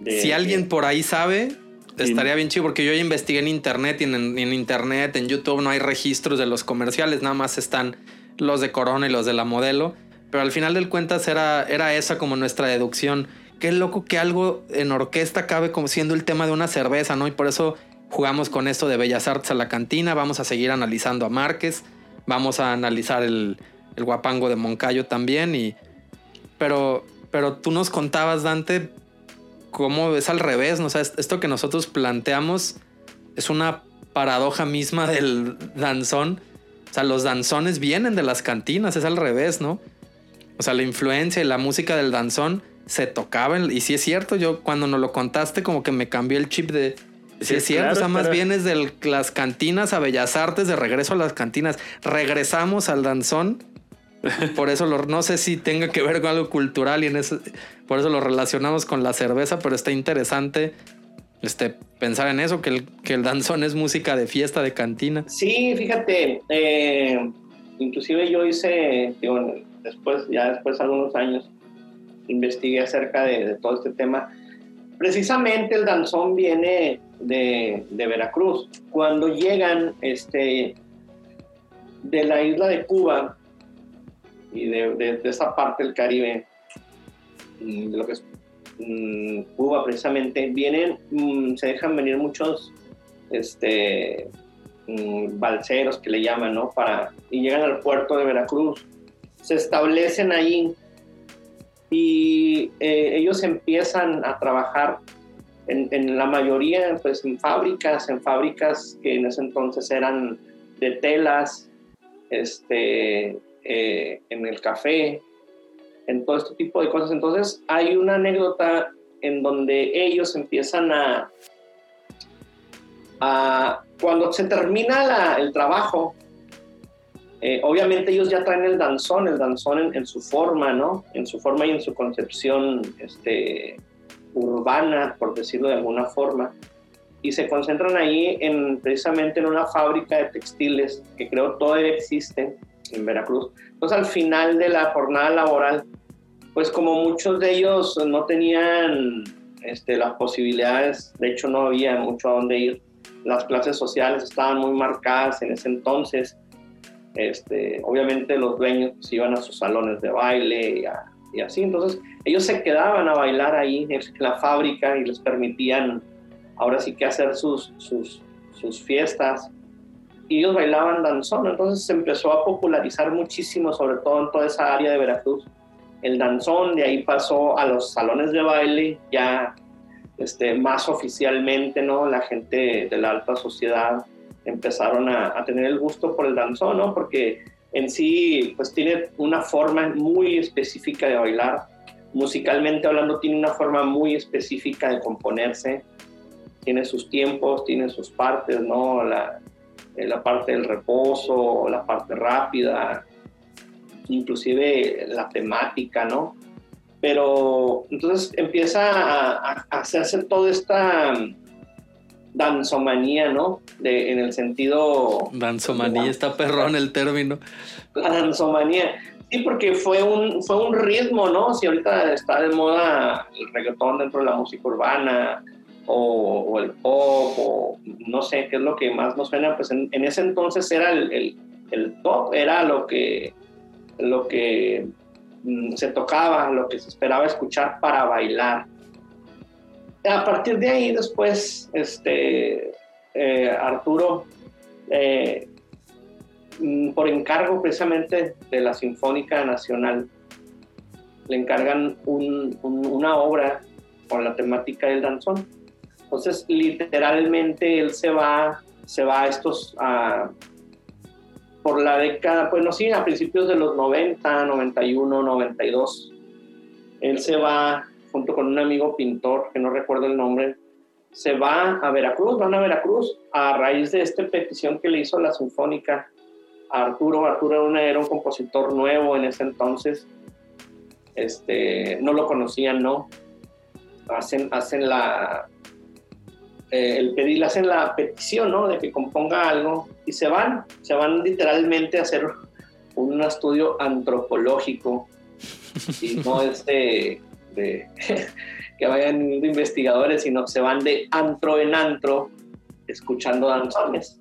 Speaker 1: si alguien por ahí sabe, estaría bien chido porque yo ya investigué en internet y en, internet, en YouTube no hay registros de los comerciales, nada más están los de Corona y los de la modelo. Pero al final del cuentas era, era esa como nuestra deducción. Qué loco que algo en orquesta cabe como siendo el tema de una cerveza, ¿no? Y por eso jugamos con esto de Bellas Artes a la cantina. Vamos a seguir analizando a Márquez. Vamos a analizar el, el guapango de Moncayo también. Y, pero, pero tú nos contabas, Dante, cómo es al revés, ¿no? O sea, esto que nosotros planteamos es una paradoja misma del danzón. O sea, los danzones vienen de las cantinas, es al revés, ¿no? O sea, la influencia y la música del danzón se tocaban. Y sí es cierto, yo cuando nos lo contaste, como que me cambió el chip de. Sí, es cierto, o sea, más bien es de las cantinas a Bellas Artes, de regreso a las cantinas. Regresamos al danzón por eso no sé si tenga que ver con algo cultural y en eso, por eso lo relacionamos con la cerveza, pero está interesante este, pensar en eso, que el, danzón es música de fiesta, de cantina.
Speaker 3: Sí, fíjate, eh, inclusive yo hice, después, ya después de algunos años, investigué acerca de, todo este tema. Precisamente el danzón viene de, de Veracruz. Cuando llegan este, de la isla de Cuba, y de, esa parte del Caribe, mm, de lo que es mm, Cuba precisamente, vienen, mm, se dejan venir muchos este, balseros que le llaman, ¿no? Para, y llegan al puerto de Veracruz, se establecen ahí y eh, ellos empiezan a trabajar en, en, la mayoría, pues en fábricas, en fábricas que en ese entonces eran de telas, este, eh, en el café, en todo este tipo de cosas. Entonces hay una anécdota en donde ellos empiezan a, a cuando se termina el trabajo, eh, obviamente ellos ya traen el danzón, el danzón en, su forma, ¿no? En su forma y en su concepción este, urbana, por decirlo de alguna forma. Y se concentran ahí en, precisamente en una fábrica de textiles que creo todavía existe, en Veracruz. Entonces al final de la jornada laboral, pues como muchos de ellos no tenían este, las posibilidades, de hecho no había mucho a dónde ir, las clases sociales estaban muy marcadas en ese entonces, este, obviamente los dueños pues, iban a sus salones de baile y, así, entonces ellos se quedaban a bailar ahí en la fábrica y les permitían ahora sí que hacer sus, sus fiestas. Y ellos bailaban danzón, entonces se empezó a popularizar muchísimo, sobre todo en toda esa área de Veracruz, el danzón, de ahí pasó a los salones de baile, ya este, más oficialmente, ¿no? La gente de la alta sociedad empezaron a, a, tener el gusto por el danzón, ¿no? Porque en sí, pues tiene una forma muy específica de bailar. Musicalmente hablando, tiene una forma muy específica de componerse. Tiene sus tiempos, tiene sus partes, ¿no? La, eh, la parte del reposo, la parte rápida, inclusive la temática, ¿no? Pero entonces empieza a, a hacerse toda esta danzomanía, ¿no? De, en el sentido...
Speaker 1: Danzomanía, está perrón el término.
Speaker 3: La danzomanía. Sí, porque fue un, fue un ritmo, ¿no? Si ahorita está de moda el reggaetón dentro de la música urbana o, el pop o no sé qué es lo que más nos suena, pues en, ese entonces era el, el, top, era lo que, lo que mm, se tocaba, lo que se esperaba escuchar para bailar a partir de ahí después, este, eh, Arturo, eh, mm, por encargo precisamente de la Sinfónica Nacional, le encargan una obra con la temática del danzón. Entonces, literalmente él se va, se va a estos, por la década, pues no sí, a principios de los 90, 91, 92, él se va junto con un amigo pintor, que no recuerdo el nombre, se va a Veracruz, van a Veracruz a raíz de esta petición que le hizo la Sinfónica a Arturo. Arturo era un compositor nuevo en ese entonces, este, no lo conocían, ¿no? Hacen, hacen la, eh, el pedir, hacen la petición, ¿no? De que componga algo y se van, se van literalmente a hacer un estudio antropológico y no este de que vayan de investigadores, sino se van de antro en antro escuchando danzones.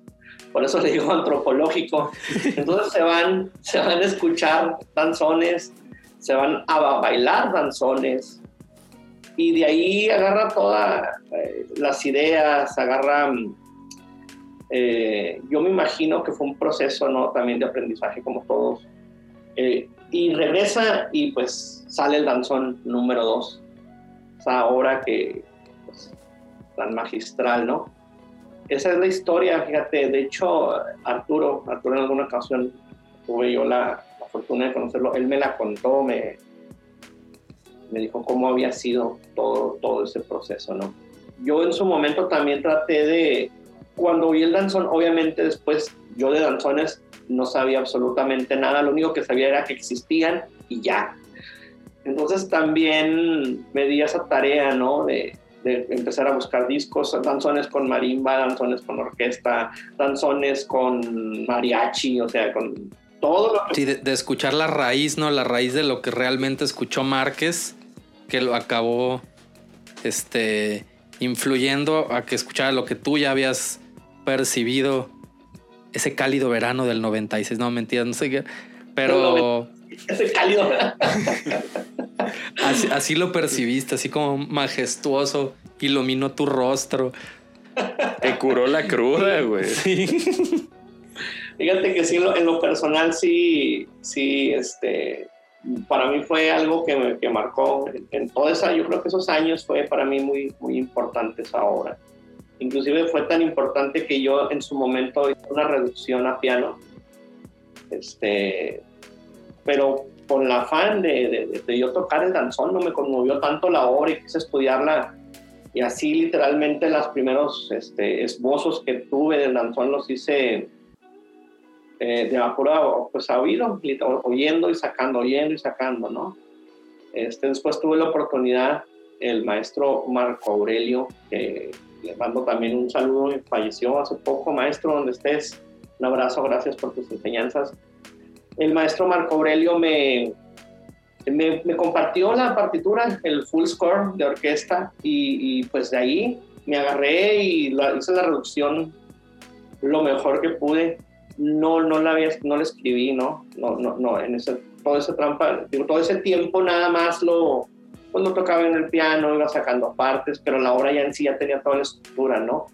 Speaker 3: Por eso le digo antropológico. Entonces se van, se van a escuchar danzones, se van a bailar danzones, y de ahí agarra todas eh, las ideas, agarra... Eh, yo me imagino que fue un proceso ¿no? también de aprendizaje como todos. Eh, y regresa y pues sale el danzón número 2, esa obra que pues, tan magistral, ¿no? Esa es la historia, fíjate, de hecho Arturo, Arturo en alguna ocasión tuve yo la, fortuna de conocerlo, él me la contó, me, me dijo cómo había sido todo, todo ese proceso, ¿no? Yo en su momento también traté de, cuando vi el danzón, obviamente después yo de danzones no sabía absolutamente nada, lo único que sabía era que existían y ya. Entonces también me di esa tarea, ¿no? De, empezar a buscar discos, danzones con marimba, danzones con orquesta, danzones con mariachi, o sea, con todo lo
Speaker 1: que... Sí, de, escuchar la raíz, ¿no? La raíz de lo que realmente escuchó Márquez, que lo acabó, este, influyendo a que escuchara lo que tú ya habías percibido ese cálido verano del 96. No, mentira, no sé qué. Pero.
Speaker 3: Ese cálido verano.
Speaker 1: así, lo percibiste, así como majestuoso, iluminó tu rostro.
Speaker 2: Te curó la cruda, güey.
Speaker 3: Fíjate que sí, en lo personal, sí, sí, este, para mí fue algo que me que marcó. En toda esa, yo creo que esos años fue para mí muy, muy importante esa obra. Inclusive fue tan importante que yo en su momento hice una reducción a piano, este, pero con la afán de, de, yo tocar el danzón no me conmovió tanto la obra y quise estudiarla y así literalmente los primeros este, esbozos que tuve del danzón los hice eh, de apuro pues a oído, oyendo y sacando, oyendo y sacando, ¿no? Este, después tuve la oportunidad, el maestro Marco Aurelio, que le mando también un saludo, falleció hace poco, maestro, donde estés. Un abrazo, gracias por tus enseñanzas. El maestro Marco Aurelio me, me, compartió la partitura, el full score de orquesta, y, pues de ahí me agarré y la, hice la reducción lo mejor que pude. No, no la había, no la escribí, ¿no? No, no, no, en ese, todo ese trampa, todo ese tiempo nada más lo, pues lo tocaba en el piano, iba sacando partes, pero la obra ya en sí ya tenía toda la estructura, ¿no?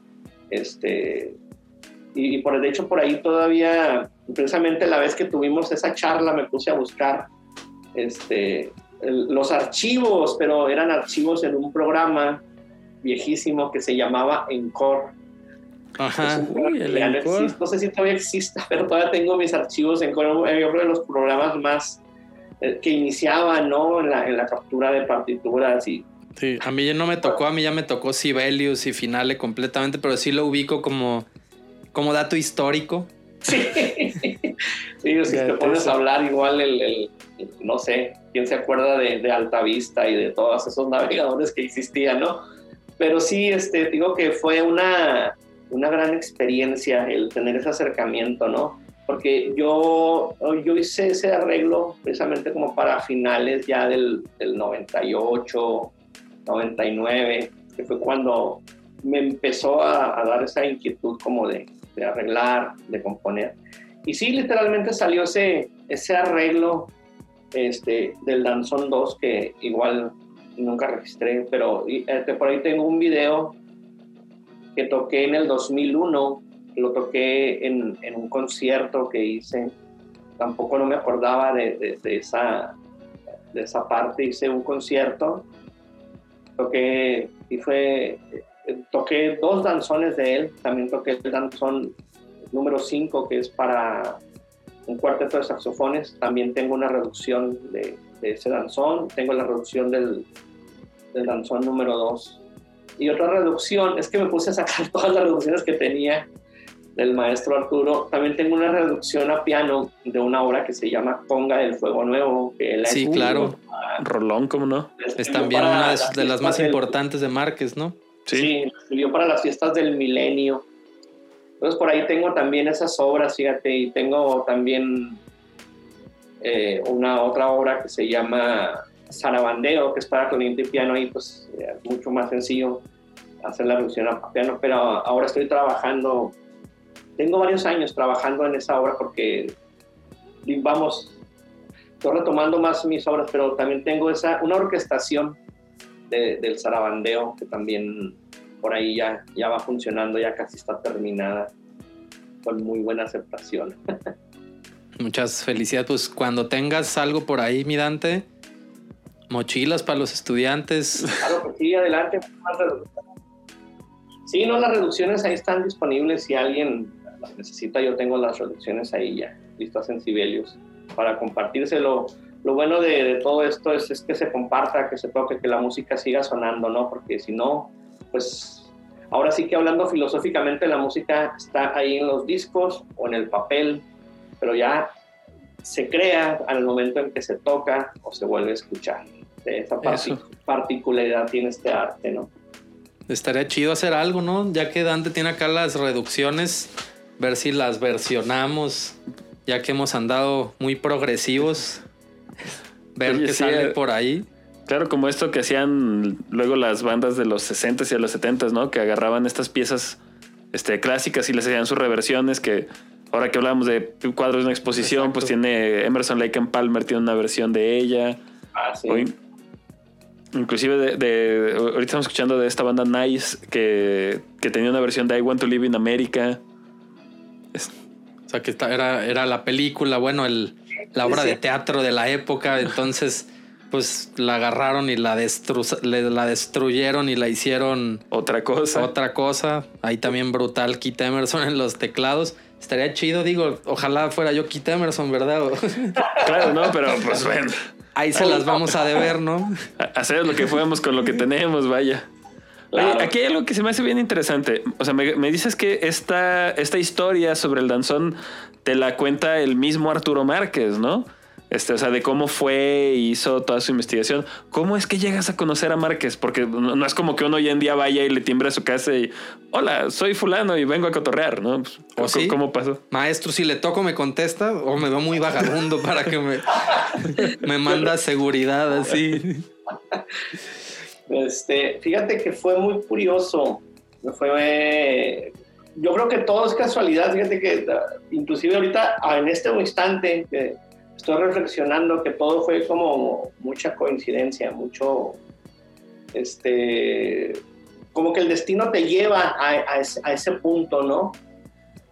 Speaker 3: Este, y, por de hecho por ahí todavía, precisamente la vez que tuvimos esa charla me puse a buscar este, los archivos, pero eran archivos en un programa viejísimo que se llamaba Encore.
Speaker 1: Ajá.
Speaker 3: no, sé si todavía existe, pero todavía tengo mis archivos en Encore, uno de los programas más eh, que iniciaban, ¿no? En la, en la captura de partituras y
Speaker 1: Sí, a mí ya no me tocó, a mí ya me tocó Sibelius y Finale completamente, pero sí lo ubico como, como dato histórico.
Speaker 3: Sí, sí si te pones a hablar igual el, no sé, quién se acuerda de, de Altavista y de todos esos navegadores que existían, ¿no? Pero sí, este, digo que fue una, una gran experiencia el tener ese acercamiento, ¿no? Porque yo, yo hice ese arreglo precisamente como para finales ya del, del 98, 99, que fue cuando me empezó a, dar esa inquietud como de, de, arreglar, de componer. Y sí, literalmente salió ese, ese arreglo este, del Danzón 2 que igual nunca registré, pero este, por ahí tengo un video que toqué en el 2001, lo toqué en, en un concierto que hice, tampoco no me acordaba de, de, esa, de esa parte, hice un concierto. Toqué y fue toqué dos danzones de él, también toqué el danzón número 5 que es para un cuarteto de saxofones, también tengo una reducción de, ese danzón, tengo la reducción del, del danzón número 2 y otra reducción, es que me puse a sacar todas las reducciones que tenía del maestro Arturo. También tengo una reducción a piano de una obra que se llama Conga del Fuego Nuevo. Que
Speaker 1: sí, claro.
Speaker 2: Rolón, ¿cómo no?
Speaker 1: Es también una de, las, más importantes de Márquez, ¿no?
Speaker 3: Sí. sí, para las fiestas del milenio. Entonces por ahí tengo también esas obras, fíjate, y tengo también eh, una otra obra que se llama Sarabandeo, que es para clarinete y piano, y pues es eh, mucho más sencillo hacer la reducción a piano, pero ahora estoy trabajando tengo varios años trabajando en esa obra porque, vamos, estoy retomando más mis obras, pero también tengo esa, una orquestación del zarabandeo que también por ahí ya, ya va funcionando, ya casi está terminada, con muy buena aceptación.
Speaker 1: Muchas felicidades. Pues cuando tengas algo por ahí, mi Dante, mochilas para los estudiantes.
Speaker 3: Claro que sí, adelante. Sí, no, las reducciones ahí están disponibles si alguien necesita, yo tengo las reducciones ahí ya, listas en Sibelius, para compartírselo. Lo bueno de, todo esto es, es, que se comparta, que se toque, que la música siga sonando, ¿no? Porque si no, pues ahora sí que hablando filosóficamente, la música está ahí en los discos o en el papel, pero ya se crea al momento en que se toca o se vuelve a escuchar. Esa particularidad tiene este arte, ¿no?
Speaker 1: Estaría chido hacer algo, ¿no? Ya que Dante tiene acá las reducciones, ver si las versionamos, ya que hemos andado muy progresivos, ver qué sale eh, por ahí.
Speaker 2: Claro, como esto que hacían luego las bandas de los 60s y de los 70s, ¿no? Que agarraban estas piezas este, clásicas y les hacían sus reversiones, que ahora que hablamos de cuadros de una exposición, pues tiene Emerson Lake and Palmer, tiene una versión de ella.
Speaker 3: Ah, sí.
Speaker 2: Inclusive de, ahorita estamos escuchando de esta banda Nice que, que tenía una versión de I Want to Live in America.
Speaker 1: O sea, que era, era la película, bueno, el, la obra de teatro de la época, entonces pues la agarraron y la, la destruyeron y la hicieron
Speaker 2: otra cosa.
Speaker 1: Otra cosa. Ahí también brutal Keith Emerson en los teclados. Estaría chido, digo, ojalá fuera yo Keith Emerson, ¿verdad?
Speaker 2: claro, no, pero pues bueno.
Speaker 1: Ahí se las vamos a deber, ¿no?
Speaker 2: Hacer lo que podemos con lo que tenemos, vaya aquí hay algo que se me hace bien interesante. O sea, me, dices que esta, esta historia sobre el danzón te la cuenta el mismo Arturo Márquez, ¿no? Este, o sea, de cómo fue, hizo toda su investigación. ¿Cómo es que llegas a conocer a Márquez? Porque no, es como que uno hoy en día vaya y le timbre a su casa y, hola, soy fulano y vengo a cotorrear, ¿no?
Speaker 1: Pues, ¿O ¿Cómo pasó? Maestro, si le toco me contesta o me veo muy vagabundo para que me, me manda seguridad así.
Speaker 3: Este, fíjate que fue muy curioso. Fue, yo creo que todo es casualidad. Fíjate que inclusive ahorita, en este instante, que estoy reflexionando que todo fue como mucha coincidencia, mucho, este, como que el destino te lleva a, ese, punto, ¿no?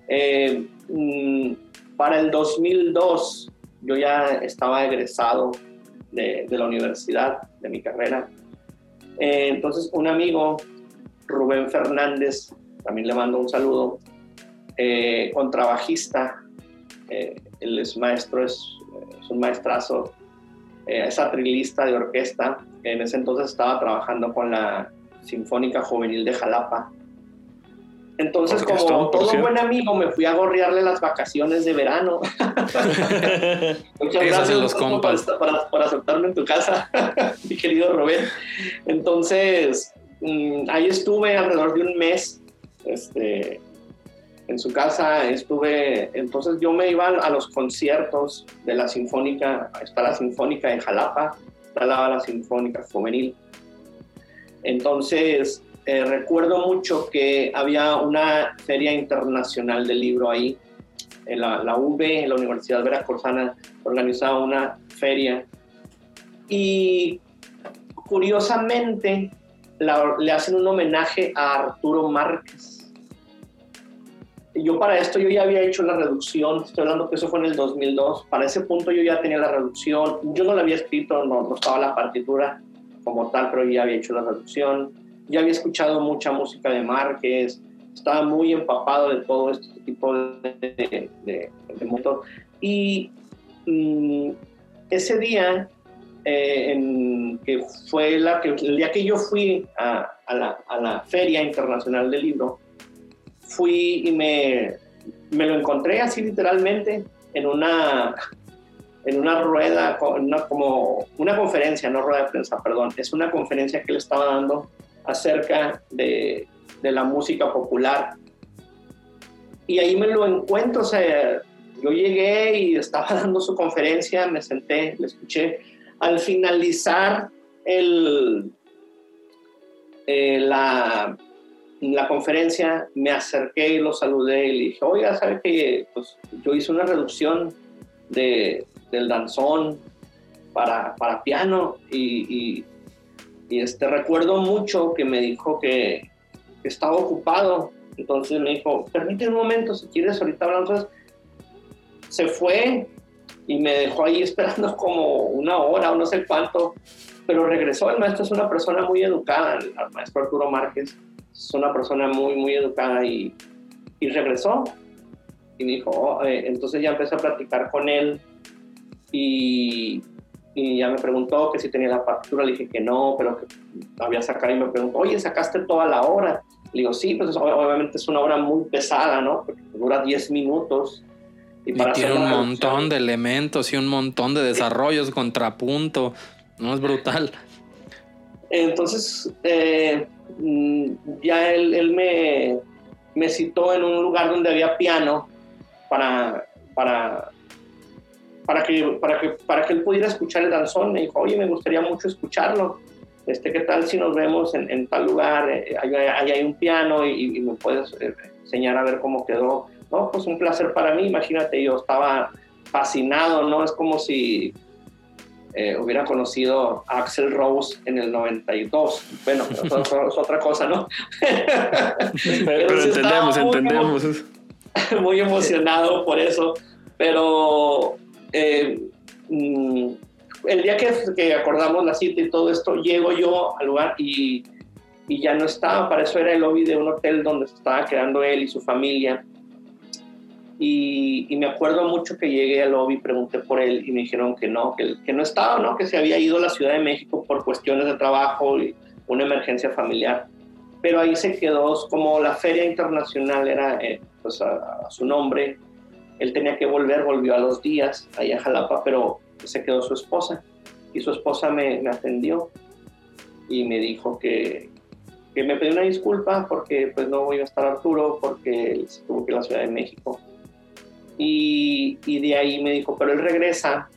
Speaker 3: Eh, mm, para el 2002 yo ya estaba egresado de, la universidad, de mi carrera. Eh, entonces un amigo, Rubén Fernández, también le mando un saludo, eh, contrabajista, eh, él es maestro, es, un maestrazo, es atrilista de orquesta, en ese entonces estaba trabajando con la Sinfónica Juvenil de Jalapa, entonces, como todo buen amigo, me fui a gorrearle las vacaciones de verano.
Speaker 1: Muchas gracias los compas.
Speaker 3: Por, aceptarme en tu casa, mi querido Robert. Entonces, mm, ahí estuve alrededor de un mes este, en su casa. Estuve, entonces yo me iba a los conciertos de la Sinfónica, está la Sinfónica en Jalapa, está la Sinfónica Juvenil. Entonces, eh, recuerdo mucho que había una feria internacional del libro ahí. En la, la en la Universidad Veracruzana, organizaba una feria. Y curiosamente le hacen un homenaje a Arturo Márquez. Yo para esto yo ya había hecho la reducción, estoy hablando que eso fue en el 2002, para ese punto yo ya tenía la reducción, yo no la había escrito, no, no estaba la partitura como tal, pero ya había hecho la reducción. Ya había escuchado mucha música de Márquez, estaba muy empapado de todo este tipo de, de, Y mm, ese día, eh, en, que fue la que, el día que yo fui a, a, la, a, la, Feria Internacional del Libro, fui y me, me lo encontré así literalmente en una, en una rueda, una, como una conferencia, no rueda de prensa, perdón, es una conferencia que él estaba dando acerca de, de la música popular. Y ahí me lo encuentro, o sea, yo llegué y estaba dando su conferencia, me senté, le escuché. Al finalizar el, eh, la, la, conferencia, me acerqué y lo saludé y le dije, oiga, ¿sabe que pues, yo hice una reducción de, del danzón para, para piano y, y este, recuerdo mucho que me dijo que, estaba ocupado. Entonces me dijo, permíteme un momento, si quieres, ahorita hablamos. se fue y me dejó ahí esperando como una hora o no sé cuánto, pero regresó. El maestro es una persona muy educada, el, maestro Arturo Márquez es una persona muy, muy educada y, y regresó. Y me dijo, oh, eh", entonces ya empecé a platicar con él y y ya me preguntó que si tenía la partitura, le dije que no, pero que había sacado y me preguntó, oye, ¿sacaste toda la obra? Le digo, sí, pues obviamente es una obra muy pesada, ¿no? Porque dura 10 minutos.
Speaker 1: Y, tiene un montón de elementos y un montón de desarrollos, contrapunto, ¿no? Es brutal.
Speaker 3: Entonces, eh, ya él, él me, me citó en un lugar donde había piano para, para para que, para que, para que él pudiera escuchar el danzón. Me dijo, oye, me gustaría mucho escucharlo. Este, ¿Qué tal si nos vemos en, tal lugar? Eh, ahí, hay un piano y, me puedes eh, enseñar a ver cómo quedó. No, pues un placer para mí. Imagínate, yo estaba fascinado, ¿no? Es como si eh, hubiera conocido a Axel Rose en el 92. Bueno, eso, es otra cosa, ¿no?
Speaker 2: pero, entendemos, entendemos.
Speaker 3: muy emocionado por eso. Pero eh, mm, el día que, acordamos la cita y todo esto, llego yo al lugar y, y, ya no estaba, para eso era el lobby de un hotel donde se estaba quedando él y su familia. Y, me acuerdo mucho que llegué al lobby, pregunté por él y me dijeron que no, que, que no estaba, ¿no? que se había ido a la Ciudad de México por cuestiones de trabajo y una emergencia familiar. Pero ahí se quedó, como la feria internacional era eh, pues a, su nombre, él tenía que volver, volvió a los días allá a Jalapa, pero se quedó su esposa y su esposa me, me atendió y me dijo que, que, me pidió una disculpa porque pues no voy a estar Arturo porque él se tuvo que ir a la Ciudad de México. Y, y, de ahí me dijo, pero él regresa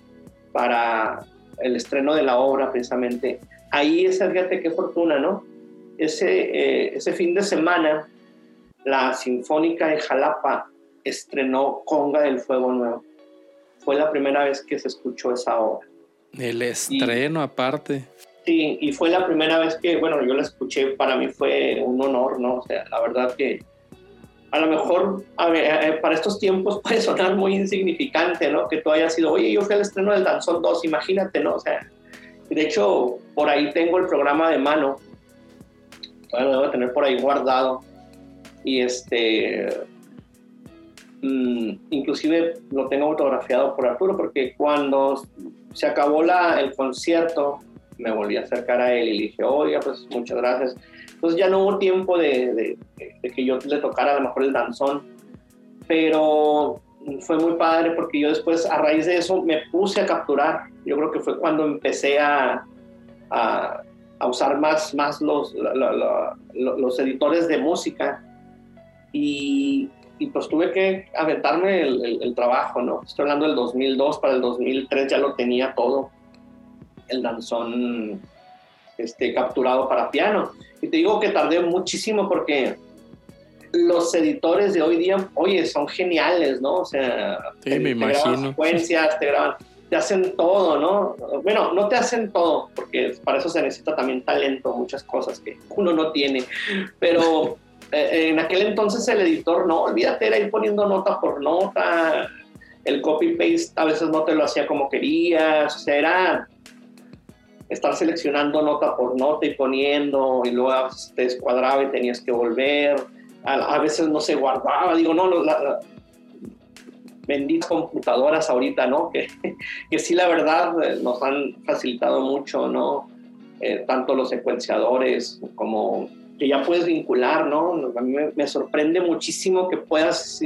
Speaker 3: para el estreno de la obra precisamente. Ahí es, fíjate qué fortuna, ¿no? Ese, eh, ese fin de semana, la Sinfónica de Jalapa estrenó Conga del Fuego Nuevo. fue la primera vez que se escuchó esa obra.
Speaker 1: El estreno aparte.
Speaker 3: Sí, y fue la primera vez que, bueno, yo la escuché, para mí fue un honor, ¿no? O sea, la verdad que a lo mejor eh, para estos tiempos puede sonar muy insignificante, ¿no? Que tú hayas sido, oye, yo fui al estreno del Danzón 2, imagínate, ¿no? O sea, de hecho, por ahí tengo el programa de mano, lo debo tener por ahí guardado, y este, mm, inclusive lo tengo autografiado por Arturo, porque cuando se acabó la, el concierto, me volví a acercar a él y le dije, oiga, pues muchas gracias entonces ya no hubo tiempo de, que yo le tocara a lo mejor el danzón, pero fue muy padre porque yo después a raíz de eso me puse a capturar. Yo creo que fue cuando empecé a, a, usar más, más los, los editores de música y, pues tuve que aventarme el, el, trabajo, ¿no? Estoy hablando del 2002, para el 2003 ya lo tenía todo, el danzón este, capturado para piano. Y te digo que tardé muchísimo porque los editores de hoy día, oye, son geniales, ¿no? O sea,
Speaker 1: sí, te, me imagino.
Speaker 3: secuencias, te graban, te hacen todo, ¿no? Bueno, no te hacen todo, porque para eso se necesita también talento, muchas cosas que uno no tiene. Pero eh, en aquel entonces el editor, no, olvídate, era ir poniendo nota por nota, el copy-paste a veces no te lo hacía como querías, o sea, era estar seleccionando nota por nota y poniendo, y luego te descuadraba y tenías que volver, a, veces no se guardaba, digo, no, la, benditas computadoras ahorita, ¿no? Que, que sí, la verdad, eh, nos han facilitado mucho, ¿no? Eh, tanto los secuenciadores como que ya puedes vincular, ¿no? A mí me, sorprende muchísimo que puedas,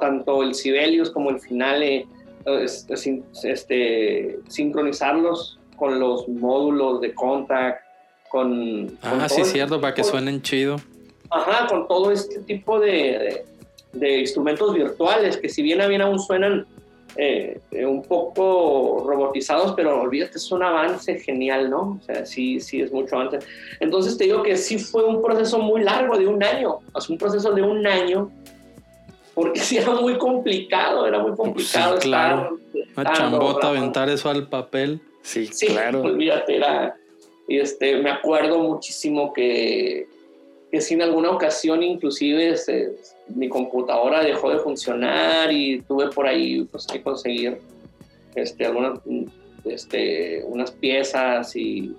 Speaker 3: tanto el Sibelius como el Finale, este, este, sincronizarlos con los módulos de contact, con...
Speaker 1: Ah, sí, cierto, para que suenen chido.
Speaker 3: Ajá, con todo este tipo de, de, instrumentos virtuales que si bien a bien aún suenan eh, un poco robotizados, pero olvídate, es un avance genial, ¿no? O sea, sí, sí, es mucho antes. Entonces te digo que sí fue un proceso muy largo, de un año, es un proceso de un año, porque sí era muy complicado, era muy complicado.
Speaker 1: Sí, claro. Una chambota aventar eso al papel.
Speaker 2: Sí, claro.
Speaker 3: Olvídate, era, este, me acuerdo muchísimo que, que si en alguna ocasión inclusive mi computadora dejó de funcionar y tuve por ahí pues, que conseguir este, algunas, este, unas piezas y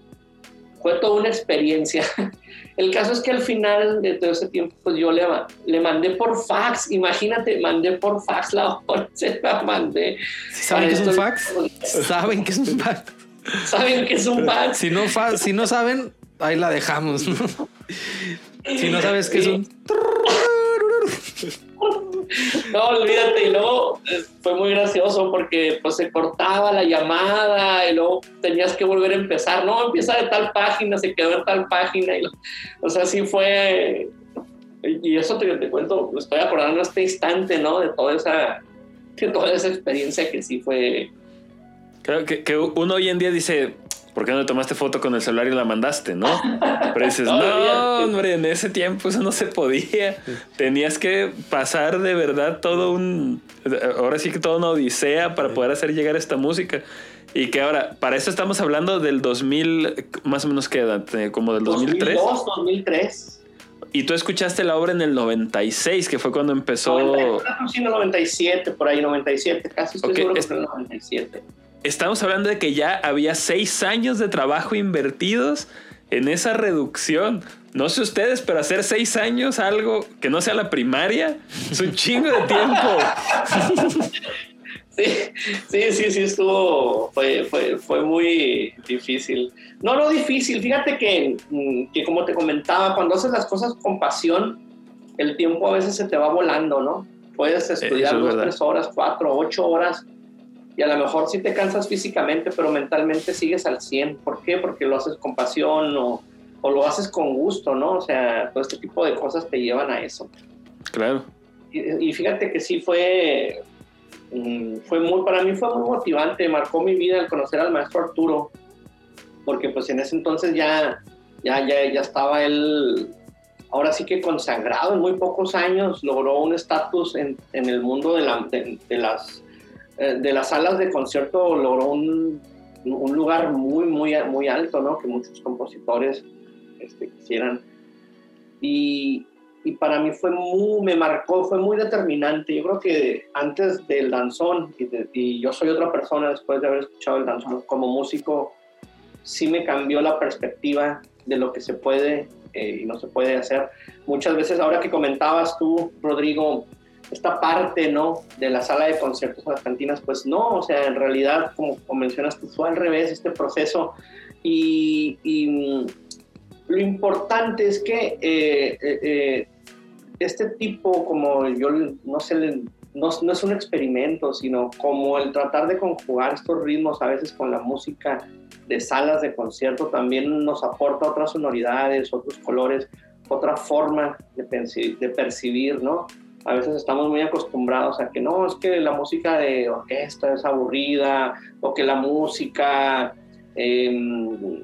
Speaker 3: fue toda una experiencia. El caso es que al final de todo ese tiempo, pues yo le, le mandé por fax, imagínate, mandé por fax la hora, se la mandé.
Speaker 1: ¿Saben qué es un fax? ¿Saben qué es un fax?
Speaker 3: ¿Saben qué es un fax?
Speaker 1: Si no, si no saben, ahí la dejamos. si no sabes qué es un...
Speaker 3: No, olvídate, y luego eh, fue muy gracioso porque pues se cortaba la llamada y luego tenías que volver a empezar, no, empieza de tal página, se quedó en tal página, y o sea, sí fue, y eso te, te cuento, estoy acordando este instante, ¿no? De toda esa, de toda esa experiencia que sí fue...
Speaker 2: Creo que, que uno hoy en día dice, ¿por qué no tomaste foto con el celular y la mandaste, no? Pero dices, no, hombre, en ese tiempo eso no se podía. Tenías que pasar de verdad todo un, ahora sí que toda una odisea para poder hacer llegar esta música. Y que ahora, para eso estamos hablando del 2000, más o menos qué edad, como del 2003.
Speaker 3: 2002, 2003.
Speaker 2: Y tú escuchaste la obra en el 96, que fue cuando empezó...
Speaker 3: 97, por ahí 97, casi estoy seguro que fue el 97
Speaker 2: estamos hablando de que ya había seis años de trabajo invertidos en esa reducción. No sé ustedes, pero hacer seis años algo que no sea la primaria es un chingo de tiempo.
Speaker 3: Sí, sí, sí, sí, estuvo, fue, fue, fue muy difícil. No, no difícil, fíjate que, mm, que como te comentaba, cuando haces las cosas con pasión, el tiempo a veces se te va volando, ¿no? Puedes estudiar dos, tres horas, cuatro, ocho horas y a lo mejor sí te cansas físicamente, pero mentalmente sigues al 100. ¿Por qué? Porque lo haces con pasión o, o, lo haces con gusto, ¿no? O sea, todo este tipo de cosas te llevan a eso.
Speaker 2: Claro.
Speaker 3: Y, fíjate que sí fue, mm, fue muy, para mí fue muy motivante, marcó mi vida el conocer al maestro Arturo, porque pues en ese entonces ya, ya, ya, ya estaba él, ahora sí que consagrado en muy pocos años, logró un estatus en, en, el mundo de, la, de las de las salas de concierto logró un, un, lugar muy, muy, muy alto, ¿no? Que muchos compositores este, quisieran. Y, y, para mí fue muy, me marcó, fue muy determinante. Yo creo que antes del danzón, y, y yo soy otra persona después de haber escuchado el danzón como músico, sí me cambió la perspectiva de lo que se puede eh, y no se puede hacer. Muchas veces, ahora que comentabas tú, Rodrigo, esta parte, ¿no? De la sala de conciertos a las cantinas, pues no, o sea, en realidad, como, mencionas tú, fue al revés este proceso. Y, mm, lo importante es que eh, eh, este tipo, como yo no sé, no, no, es un experimento, sino como el tratar de conjugar estos ritmos a veces con la música de salas de concierto también nos aporta otras sonoridades, otros colores, otra forma de, de percibir, ¿no? A veces estamos muy acostumbrados a que no, es que la música de orquesta es aburrida o que la música em,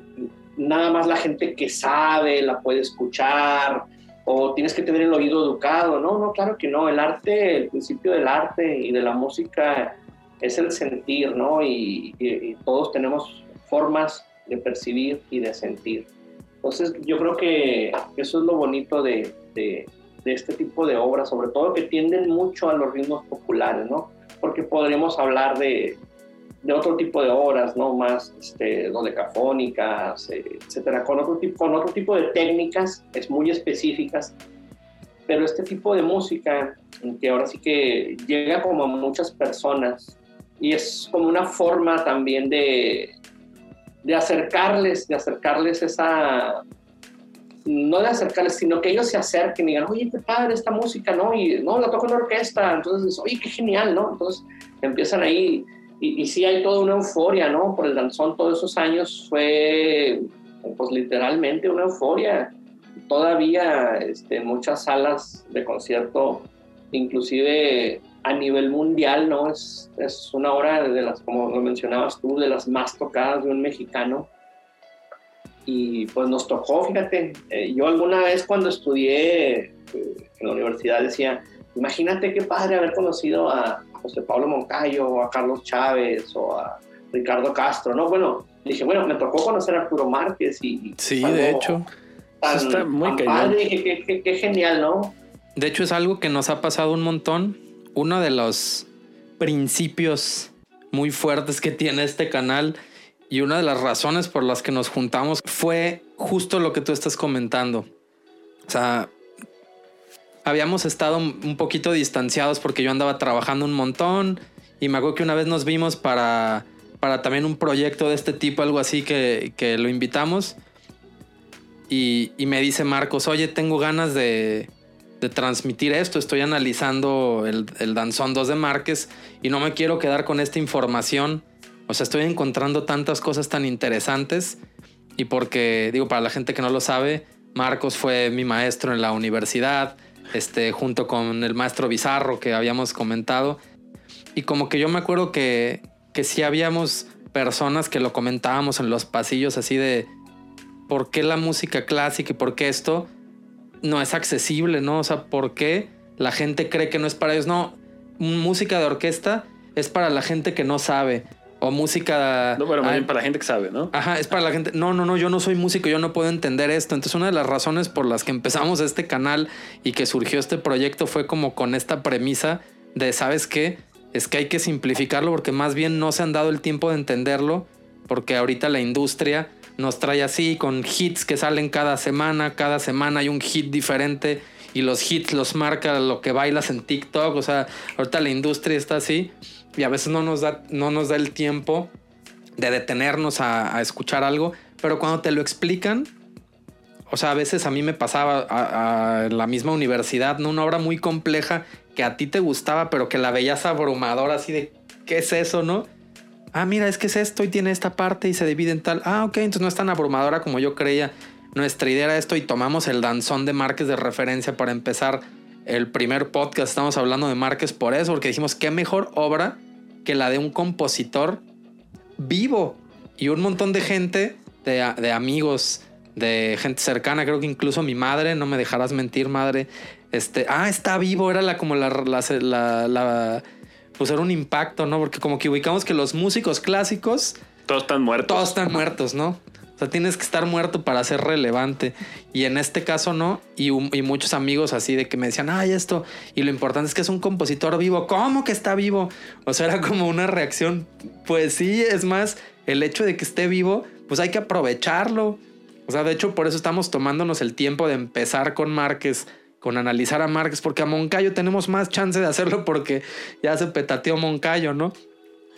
Speaker 3: nada más la gente que sabe la puede escuchar o tienes que tener el oído educado. No, no, claro que no. El arte, el principio del arte y de la música es el sentir, ¿no? Y, y todos tenemos formas de percibir y de sentir. Entonces yo creo que eso es lo bonito de, de, este tipo de obras, sobre todo que tienden mucho a los ritmos populares, ¿no? Porque podríamos hablar de, de otro tipo de obras, ¿no? Más este, dodecafónicas, eh, etcétera, con otro, tipo, con otro tipo de técnicas, es muy específicas, pero este tipo de música, que ahora sí que llega como a muchas personas, y es como una forma también de, de acercarles, de acercarles esa, no de acercarles, sino que ellos se acerquen y digan, oye, qué padre esta música, ¿no? Y no, la toco en orquesta, entonces, oye, qué genial, ¿no? Entonces empiezan ahí, y, y sí hay toda una euforia, ¿no? Por el danzón todos esos años fue, pues literalmente una euforia. Todavía este, muchas salas de concierto, inclusive a nivel mundial, ¿no? Es, es una obra de las, como lo mencionabas tú, de las más tocadas de un mexicano. Y pues nos tocó, fíjate, eh, yo alguna vez cuando estudié eh, en la universidad decía, imagínate qué padre haber conocido a José Pablo Moncayo, o a Carlos Chávez, o a Ricardo Castro, ¿no? Bueno, dije, bueno, me tocó conocer a Arturo Márquez y...
Speaker 1: Sí, de hecho.
Speaker 3: está muy padre, qué, qué genial, ¿no?
Speaker 1: De hecho es algo que nos ha pasado un montón uno de los principios muy fuertes que tiene este canal y una de las razones por las que nos juntamos fue justo lo que tú estás comentando. O sea, habíamos estado un poquito distanciados porque yo andaba trabajando un montón y me acuerdo que una vez nos vimos para, para también un proyecto de este tipo, algo así que, lo invitamos. Y, me dice Marcos, oye, tengo ganas de, de transmitir esto. Estoy analizando el, el, Danzón 2 de Márquez y no me quiero quedar con esta información. O sea, estoy encontrando tantas cosas tan interesantes y porque, digo, para la gente que no lo sabe, Marcos fue mi maestro en la universidad, este, junto con el maestro Bizarro que habíamos comentado. Y como que yo me acuerdo que, que sí habíamos personas que lo comentábamos en los pasillos así de por qué la música clásica y por qué esto no es accesible, ¿no? O sea, ¿por qué la gente cree que no es para ellos? No, música de orquesta es para la gente que no sabe. O música.
Speaker 2: No, pero para la gente que sabe, ¿no?
Speaker 1: Ajá, es para la gente. No, no, no, yo no soy músico, yo no puedo entender esto. Entonces, una de las razones por las que empezamos este canal y que surgió este proyecto fue como con esta premisa de, ¿sabes qué? Es que hay que simplificarlo porque más bien no se han dado el tiempo de entenderlo, porque ahorita la industria nos trae así con hits que salen cada semana, cada semana hay un hit diferente y los hits los marca lo que bailas en TikTok, o sea, ahorita la industria está así y a veces no nos da, no nos da el tiempo de detenernos a, escuchar algo, pero cuando te lo explican, o sea, a veces a mí me pasaba a, la misma universidad, ¿no? Una obra muy compleja que a ti te gustaba, pero que la veías abrumadora, así de, ¿qué es eso, no? ah, mira, es que es esto y tiene esta parte y se divide en tal. Ah, ok, entonces no es tan abrumadora como yo creía. Nuestra idea era esto y tomamos el danzón de Márquez de referencia para empezar el primer podcast. Estamos hablando de Márquez por eso, porque dijimos, qué mejor obra que la de un compositor vivo. Y un montón de gente, de, amigos, de gente cercana, creo que incluso mi madre, no me dejarás mentir, madre. Este, ah, está vivo, era la como la, la pues era un impacto, ¿no? Porque como que ubicamos que los músicos clásicos...
Speaker 2: Todos están muertos.
Speaker 1: Todos están muertos, ¿no? O sea, tienes que estar muerto para ser relevante. Y en este caso no. Y, y, muchos amigos así de que me decían, ay, esto. Y lo importante es que es un compositor vivo. ¿Cómo que está vivo? O sea, era como una reacción. Pues sí, es más, el hecho de que esté vivo, pues hay que aprovecharlo. O sea, de hecho, por eso estamos tomándonos el tiempo de empezar con Márquez con analizar a Márquez, porque a Moncayo tenemos más chance de hacerlo porque ya se petateó Moncayo, ¿no?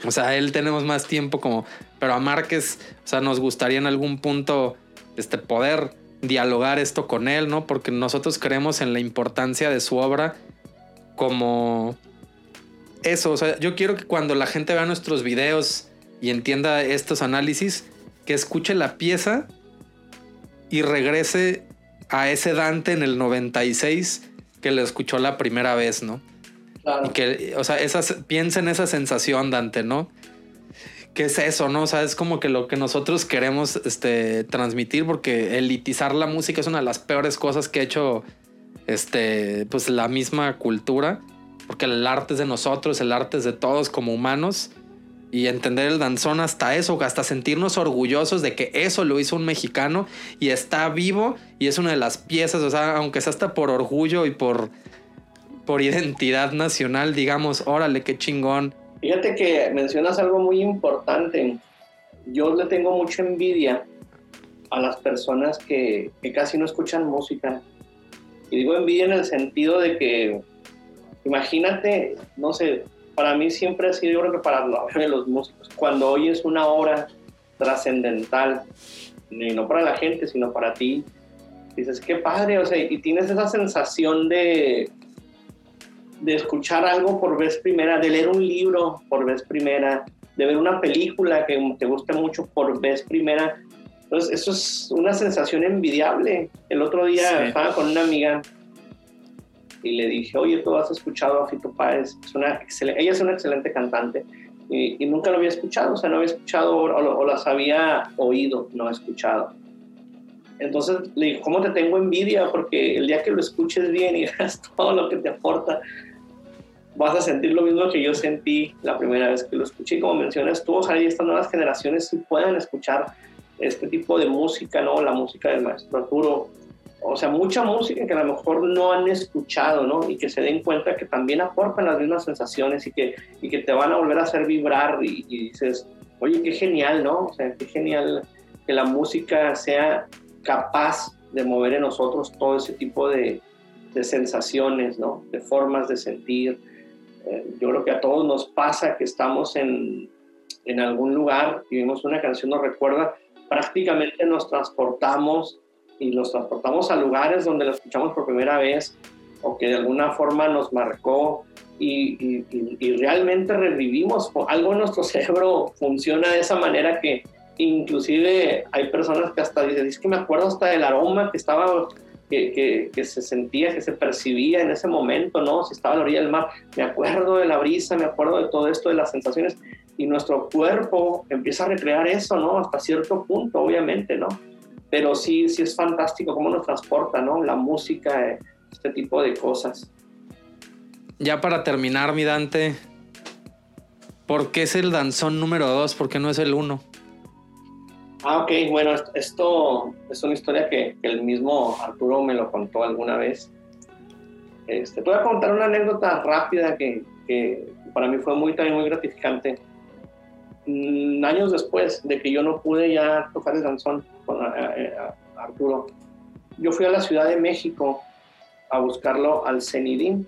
Speaker 1: O sea, él tenemos más tiempo como, pero a Márquez, o sea, nos gustaría en algún punto este, poder dialogar esto con él, ¿no? Porque nosotros creemos en la importancia de su obra como eso, o sea, yo quiero que cuando la gente vea nuestros videos y entienda estos análisis, que escuche la pieza y regrese a ese Dante en el 96 que lo escuchó la primera vez, ¿no? Claro. Que, o sea, esas, piensa en esa sensación, Dante, ¿no? ¿Qué es eso, no? O sea, es como que lo que nosotros queremos este, transmitir, porque elitizar la música es una de las peores cosas que ha hecho este, pues, la misma cultura, porque el arte es de nosotros, el arte es de todos como humanos y entender el danzón hasta eso, hasta sentirnos orgullosos de que eso lo hizo un mexicano y está vivo y es una de las piezas, o sea, aunque sea hasta por orgullo y por, por identidad nacional, digamos, órale, qué chingón.
Speaker 3: Fíjate que mencionas algo muy importante. Yo le tengo mucha envidia a las personas que, que casi no escuchan música. Y digo envidia en el sentido de que, imagínate, no sé, para mí siempre ha sido, yo creo que para los músicos, cuando oyes una obra trascendental, y no para la gente, sino para ti, dices, qué padre, o sea, y tienes esa sensación de, de escuchar algo por vez primera, de leer un libro por vez primera, de ver una película que te guste mucho por vez primera. Entonces, eso es una sensación envidiable. El otro día estaba con una amiga y le dije, oye, tú has escuchado a Fito Páez, es una ella es una excelente cantante y, nunca lo había escuchado, o sea, no había escuchado o, las había oído, no escuchado. Entonces le dije, ¿cómo te tengo envidia? Porque el día que lo escuches bien y veas todo lo que te aporta, vas a sentir lo mismo que yo sentí la primera vez que lo escuché. Como mencionas tú, ojalá y estas nuevas generaciones sí puedan escuchar este tipo de música, ¿no? La música del maestro Arturo, o sea, mucha música que a lo mejor no han escuchado, ¿no? Y que se den cuenta que también aportan las mismas sensaciones y que, y que te van a volver a hacer vibrar y, dices, oye, qué genial, ¿no? O sea, qué genial que la música sea capaz de mover en nosotros todo ese tipo de, de sensaciones, ¿no? De formas de sentir. Eh, yo creo que a todos nos pasa que estamos en, en algún lugar y vimos una canción, nos recuerda, prácticamente nos transportamos y los transportamos a lugares donde lo escuchamos por primera vez o que de alguna forma nos marcó y, y, realmente revivimos. Algo en nuestro cerebro funciona de esa manera que inclusive hay personas que hasta dicen, es que me acuerdo hasta del aroma que estaba, que, que, se sentía, que se percibía en ese momento, ¿no? Si estaba a la orilla del mar, me acuerdo de la brisa, me acuerdo de todo esto, de las sensaciones, y nuestro cuerpo empieza a recrear eso, ¿no? Hasta cierto punto, obviamente, ¿no? pero sí, sí es fantástico cómo nos transporta, ¿no? La música, este tipo de cosas.
Speaker 1: Ya para terminar, mi Dante, ¿por qué es el danzón número dos? ¿Por qué no es el uno?
Speaker 3: Ah, ok, bueno, esto es una historia que, el mismo Arturo me lo contó alguna vez. Este, te voy a contar una anécdota rápida que, que para mí fue muy, también muy gratificante. Mm, años después de que yo no pude ya tocar el danzón con eh, eh, Arturo, yo fui a la Ciudad de México a buscarlo al CENIDIN,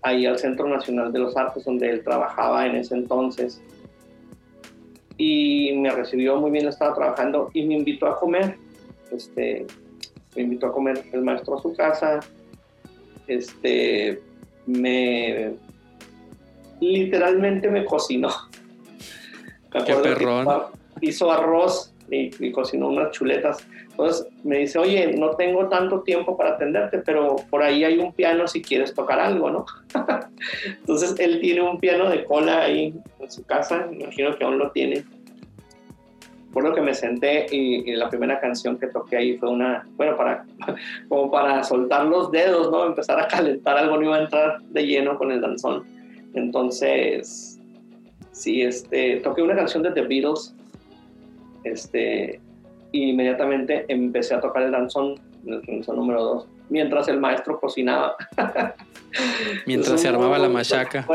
Speaker 3: ahí al Centro Nacional de los Artes, donde él trabajaba en ese entonces. Y me recibió muy bien, estaba trabajando y me invitó a comer. Este, me invitó a comer el maestro a su casa. Este, me literalmente me cocinó
Speaker 1: Qué perrón.
Speaker 3: Hizo arroz y, cocinó unas chuletas. Entonces me dice, oye, no tengo tanto tiempo para atenderte, pero por ahí hay un piano si quieres tocar algo, ¿no? Entonces él tiene un piano de cola ahí en su casa, imagino que aún lo tiene. Por lo que me senté y, la primera canción que toqué ahí fue una, bueno, para, como para soltar los dedos, ¿no? Empezar a calentar algo, no iba a entrar de lleno con el danzón Entonces, sí, este, toqué una canción de The Beatles, este, y inmediatamente empecé a tocar el danzón, el danzón número 2, mientras el maestro cocinaba.
Speaker 1: mientras se armaba la machaca.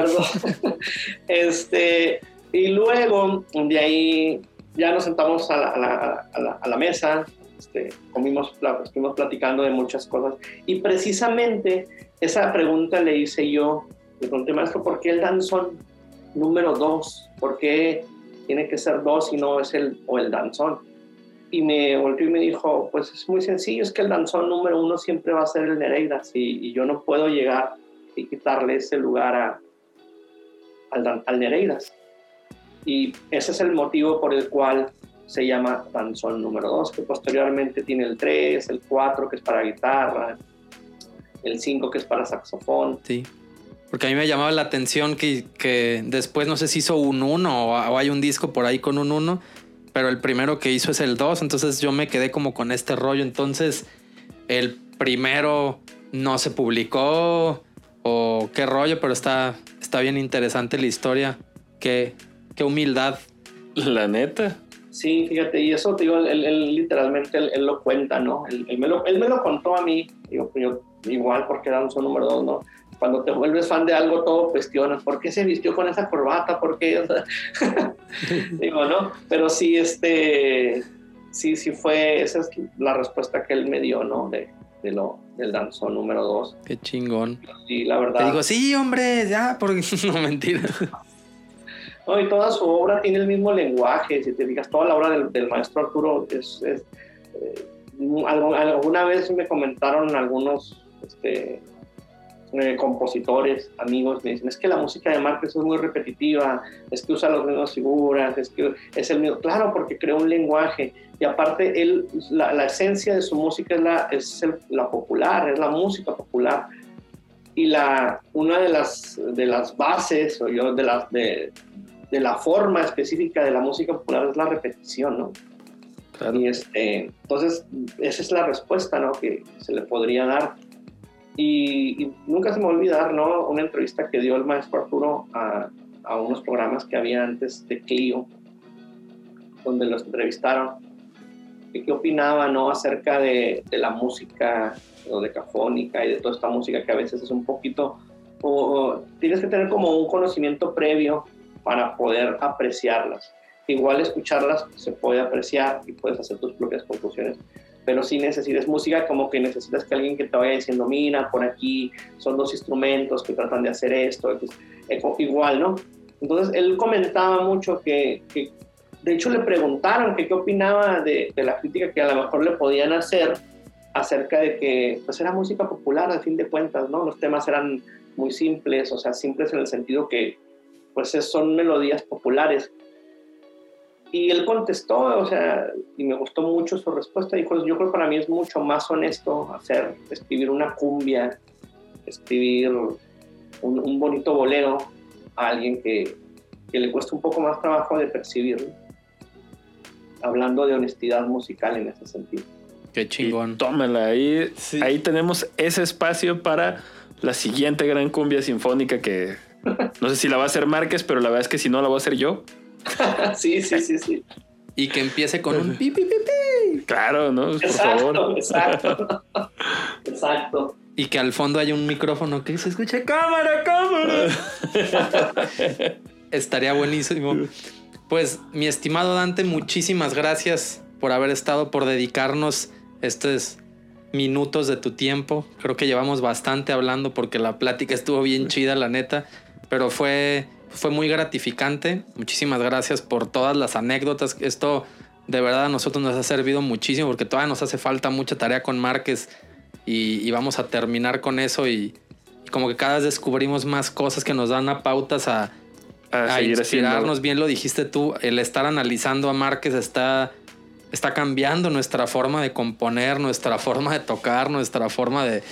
Speaker 3: este, y luego, de ahí, ya nos sentamos a la, a la, mesa, este, comimos, estuvimos platicando de muchas cosas, y precisamente esa pregunta le hice yo, le pregunté, maestro, ¿por qué el danzón número 2? ¿Por qué tiene que ser dos y no es el, o el danzón? Y me volvió y me dijo, pues es muy sencillo, es que el danzón número uno siempre va a ser el Nereidas y, yo no puedo llegar y quitarle ese lugar a, al, al, Nereidas. Y ese es el motivo por el cual se llama danzón número dos, que posteriormente tiene el 3, el 4 que es para guitarra, el 5 que es para saxofón.
Speaker 1: Sí. Porque a mí me llamaba la atención que, que después no sé si hizo un 1 o, o hay un disco por ahí con un 1 pero el primero que hizo es el 2, entonces yo me quedé como con este rollo, entonces el primero no se publicó o qué rollo, pero está, está bien interesante la historia, qué, qué humildad.
Speaker 2: La neta.
Speaker 3: Sí, fíjate, y eso digo, él, literalmente él, lo cuenta, ¿no? Él, me lo, él, me lo, contó a mí, digo, yo igual porque era número dos, ¿no? cuando te vuelves fan de algo, todo cuestionas. ¿Por qué se vistió con esa corbata? ¿Por qué? digo, ¿no? Pero sí, este, sí, sí fue, esa es la respuesta que él me dio, ¿no? De, de lo, del danzón número dos.
Speaker 1: Qué chingón.
Speaker 3: Sí, la verdad.
Speaker 1: Te digo, sí, hombre, ya, porque no, mentira.
Speaker 3: No, y toda su obra tiene el mismo lenguaje. Si te digas, toda la obra del, maestro Arturo es. es eh, alguna vez me comentaron algunos este, eh, compositores, amigos, me dicen, es que la música de Márquez es muy repetitiva, es que usa las mismas figuras, es que es el mismo, claro, porque creó un lenguaje y aparte él, la, esencia de su música es, la, es la popular, es la música popular y la, una de las, de las bases o yo, de, las, de, de la forma específica de la música popular es la repetición, ¿no? Y este, entonces, esa es la respuesta ¿no? que se le podría dar. Y, nunca se me va a olvidar, ¿no? Una entrevista que dio el maestro Arturo a, a unos programas que había antes de Clio, donde los entrevistaron. ¿Qué opinaba, no? Acerca de, de la música o decafónica y de toda esta música que a veces es un poquito... O, tienes que tener como un conocimiento previo para poder apreciarlas. Igual escucharlas se puede apreciar y puedes hacer tus propias conclusiones, pero si necesitas música, como que necesitas que alguien que te vaya diciendo, mira, por aquí son dos instrumentos que tratan de hacer esto, igual, ¿no? Entonces él comentaba mucho que, que de hecho le preguntaron que qué opinaba de, de, la crítica que a lo mejor le podían hacer acerca de que pues era música popular al fin de cuentas, ¿no? Los temas eran muy simples, o sea, simples en el sentido que pues son melodías populares y él contestó, o sea, y me gustó mucho su respuesta. Dijo, yo creo que para mí es mucho más honesto hacer, escribir una cumbia, escribir un, bonito bolero a alguien que, que, le cuesta un poco más trabajo de percibirlo. Hablando de honestidad musical en ese sentido.
Speaker 1: Qué chingón.
Speaker 2: tómela, ahí, ahí tenemos ese espacio para la siguiente gran cumbia sinfónica que no sé si la va a hacer Márquez, pero la verdad es que si no la voy a hacer yo.
Speaker 3: sí, sí, sí, sí.
Speaker 1: Y que empiece con un pi, pi, pi, pi.
Speaker 2: Claro, ¿no?
Speaker 3: Por exacto, favor. exacto. exacto.
Speaker 1: Y que al fondo haya un micrófono que se escuche cámara, cámara. Estaría buenísimo. Pues, mi estimado Dante, muchísimas gracias por haber estado, por dedicarnos estos minutos de tu tiempo. Creo que llevamos bastante hablando porque la plática estuvo bien chida, la neta. Pero fue fue muy gratificante. Muchísimas gracias por todas las anécdotas. Esto de verdad a nosotros nos ha servido muchísimo porque todavía nos hace falta mucha tarea con Márquez y, vamos a terminar con eso y, como que cada vez descubrimos más cosas que nos dan a pautas a, a, inspirarnos. Bien lo dijiste tú, el estar analizando a Márquez está, está cambiando nuestra forma de componer, nuestra forma de tocar, nuestra forma de,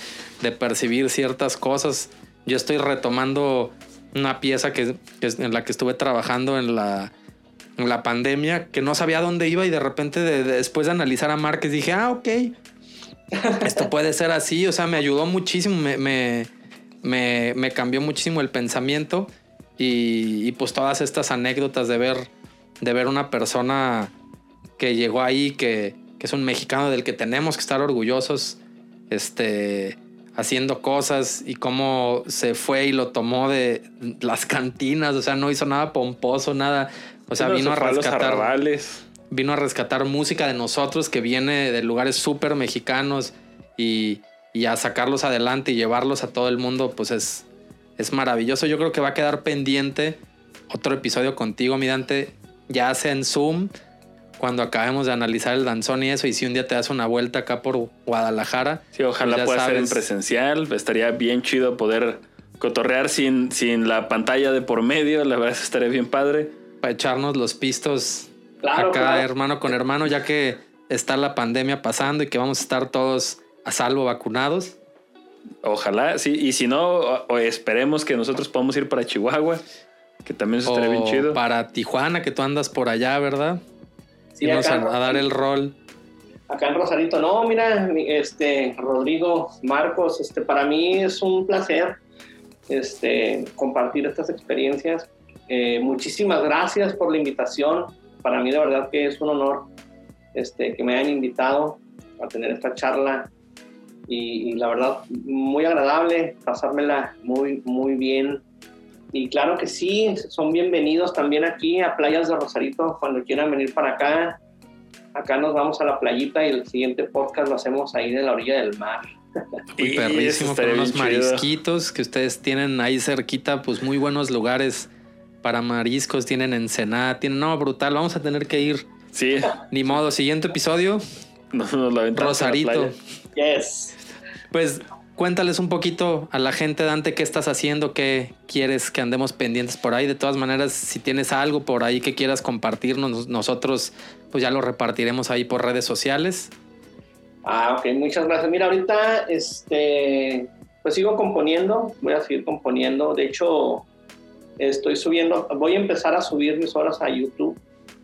Speaker 1: de percibir ciertas cosas. Yo estoy retomando una pieza que, en la que estuve trabajando en la, en la pandemia, que no sabía dónde iba y de repente después de analizar a Márquez dije, ah, ok, esto puede ser así, o sea, me ayudó muchísimo, me, me, me, cambió muchísimo el pensamiento Y, y, pues todas estas anécdotas de ver, de ver una persona que llegó ahí, que, que es un mexicano del que tenemos que estar orgullosos, este, haciendo cosas y cómo se fue y lo tomó de las cantinas, o sea, no hizo nada pomposo, nada, o sea,
Speaker 2: No,
Speaker 1: vino
Speaker 2: se
Speaker 1: a rescatar vino a rescatar música de nosotros que viene de lugares súper mexicanos y, y a sacarlos adelante y llevarlos a todo el mundo, pues es, es maravilloso. Yo creo que va a quedar pendiente otro episodio contigo, mi Dante, ya sea en Zoom, cuando acabemos de analizar el danzón y eso, y si un día te das una vuelta acá por Guadalajara.
Speaker 2: Sí, ojalá
Speaker 1: pues
Speaker 2: pueda ser en presencial. Estaría bien chido poder cotorrear sin, sin la pantalla de por medio. La verdad, estaría bien padre.
Speaker 1: Para echarnos los pistos
Speaker 3: Claro,
Speaker 1: acá,
Speaker 3: claro.
Speaker 1: hermano con hermano, ya que está la pandemia pasando y que vamos a estar todos a salvo vacunados.
Speaker 2: Ojalá, sí. Y si no, o- o esperemos que nosotros podamos ir para Chihuahua, que también eso estaría bien chido.
Speaker 1: Para Tijuana, que tú andas por allá, ¿verdad? Irnos a, a dar el rol.
Speaker 3: acá en Rosarito. No, mira, mi- este Rodrigo, Marcos, este para mí es un placer este compartir estas experiencias. Eh, muchísimas gracias por la invitación. Para mí de verdad que es un honor este que me hayan invitado a tener esta charla y, y la verdad muy agradable, pasármela muy muy bien. Y claro que sí, son bienvenidos también aquí a Playas de Rosarito cuando quieran venir para acá. Acá nos vamos a la playita y el siguiente podcast lo hacemos ahí de la orilla del mar.
Speaker 1: Muy
Speaker 2: Y
Speaker 1: perrísimo, con unos
Speaker 2: chido.
Speaker 1: marisquitos que ustedes tienen ahí cerquita, pues muy buenos lugares para mariscos. Tienen Ensenada, tienen. No, brutal. Vamos a tener que ir.
Speaker 2: Sí,
Speaker 1: Ni modo. Siguiente episodio,
Speaker 2: nos, nos la en
Speaker 1: Rosarito.
Speaker 2: playa.
Speaker 3: Yes.
Speaker 1: Pues cuéntales un poquito a la gente, Dante, qué estás haciendo, qué quieres que andemos pendientes por ahí. De todas maneras, si tienes algo por ahí que quieras compartirnos, nosotros pues ya lo repartiremos ahí por redes sociales.
Speaker 3: Ah, ok, muchas gracias. Mira, ahorita este, pues sigo componiendo, voy a seguir componiendo. De hecho, estoy subiendo, voy a empezar a subir mis horas a YouTube.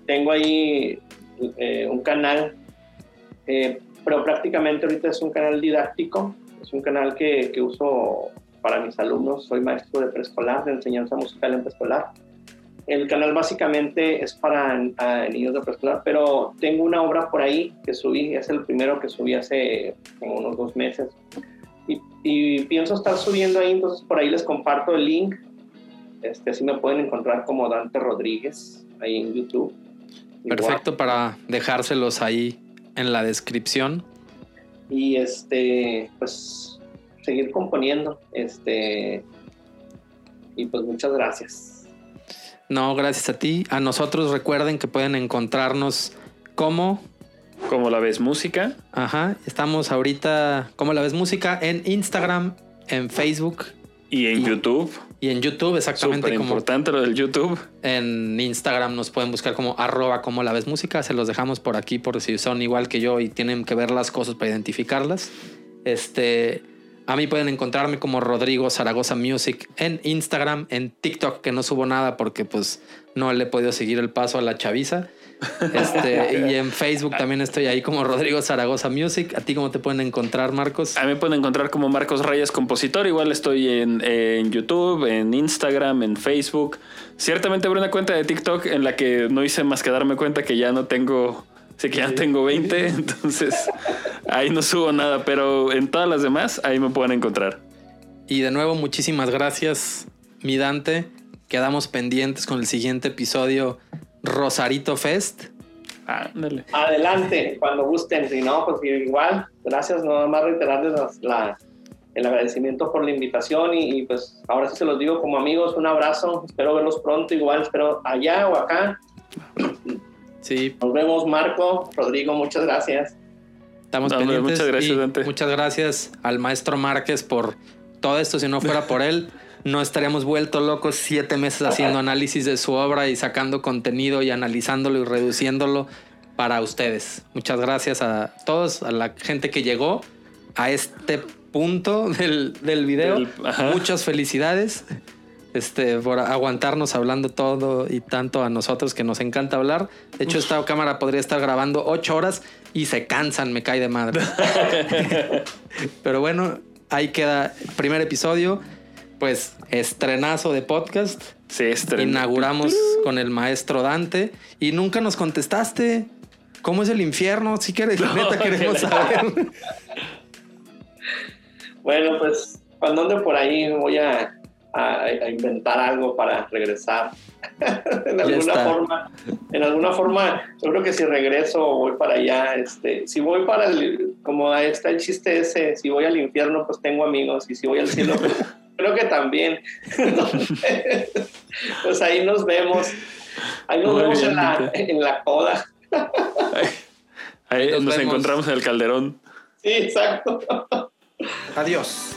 Speaker 3: Tengo ahí eh, un canal, eh, pero prácticamente ahorita es un canal didáctico, es un canal que, que uso para mis alumnos. Soy maestro de preescolar, de enseñanza musical en preescolar. El canal básicamente es para ah, niños de preescolar, pero tengo una obra por ahí que subí, es el primero que subí hace como unos dos meses. Y, y pienso estar subiendo ahí, entonces por ahí les comparto el link. Este, así me pueden encontrar como Dante Rodríguez ahí en YouTube. Igual.
Speaker 1: Perfecto para dejárselos ahí en la descripción.
Speaker 3: Y este, pues seguir componiendo. Este, y pues muchas gracias.
Speaker 1: No, gracias a ti. A nosotros recuerden que pueden encontrarnos como,
Speaker 2: Como la ves música.
Speaker 1: ajá, estamos ahorita, como la ves música, en Instagram, en Facebook
Speaker 2: Y en
Speaker 1: Y-
Speaker 2: YouTube.
Speaker 1: Y en YouTube, exactamente
Speaker 2: Súper
Speaker 1: como
Speaker 2: importante lo del YouTube.
Speaker 1: en Instagram nos pueden buscar como arroba como la ves música. Se los dejamos por aquí por si son igual que yo y tienen que ver las cosas para identificarlas. Este, a mí pueden encontrarme como Rodrigo Zaragoza Music en Instagram, en TikTok, que no subo nada porque pues no le he podido seguir el paso a la chaviza. Este, y en Facebook también estoy ahí como Rodrigo Zaragoza Music. ¿A ti cómo te pueden encontrar, Marcos?
Speaker 2: A mí me pueden encontrar como Marcos Reyes Compositor. Igual estoy en, en YouTube, en Instagram, en Facebook. Ciertamente abrí una cuenta de TikTok en la que no hice más que darme cuenta que ya no tengo. Sé que ya tengo 20, entonces ahí no subo nada, pero en todas las demás ahí me pueden encontrar.
Speaker 1: Y de nuevo, muchísimas gracias, mi Dante. Quedamos pendientes con el siguiente episodio Rosarito Fest.
Speaker 2: Ándale.
Speaker 3: Adelante, cuando gusten. Si no, pues igual. Gracias, nada más reiterarles la- el agradecimiento por la invitación y, y, pues ahora sí se los digo como amigos, un abrazo. Espero verlos pronto, igual espero allá o acá.
Speaker 1: Sí,
Speaker 3: Nos vemos, Marco, Rodrigo, muchas gracias.
Speaker 1: estamos
Speaker 2: No,
Speaker 1: pendientes.
Speaker 2: muchas gracias,
Speaker 1: y
Speaker 2: Dante.
Speaker 1: Muchas gracias al maestro Márquez por todo esto. Si no fuera por él, no estaríamos vueltos locos siete meses haciendo análisis de su obra y sacando contenido y analizándolo y reduciéndolo para ustedes. Muchas gracias a todos, a la gente que llegó a este punto del, del video.
Speaker 2: Del-.
Speaker 1: Muchas felicidades. Este, por aguantarnos hablando todo y tanto a nosotros que nos encanta hablar. De hecho, esta cámara podría estar grabando ocho horas y se cansan, me cae de madre. Pero bueno, ahí queda el primer episodio. pues estrenazo de podcast.
Speaker 2: Sí, estreno.
Speaker 1: Inauguramos con el maestro Dante y nunca nos contestaste. ¿Cómo es el infierno? Si quieres,
Speaker 2: No,
Speaker 1: neta queremos
Speaker 2: que-
Speaker 1: saber.
Speaker 3: Bueno, pues cuando ande por ahí voy a, a- a inventar algo para regresar. en alguna
Speaker 1: está.
Speaker 3: forma, en alguna forma, yo creo que si regreso voy para allá, este, si voy para el, como ahí está el chiste ese, si voy al infierno pues tengo amigos y si voy al cielo pues, creo que también. pues ahí nos vemos. Ahí nos
Speaker 2: Muy
Speaker 3: vemos
Speaker 2: bien,
Speaker 3: en la, en la coda.
Speaker 2: Ahí
Speaker 1: Nos
Speaker 2: nos,
Speaker 1: vemos.
Speaker 2: encontramos en el calderón.
Speaker 3: Sí, exacto.
Speaker 1: Adiós.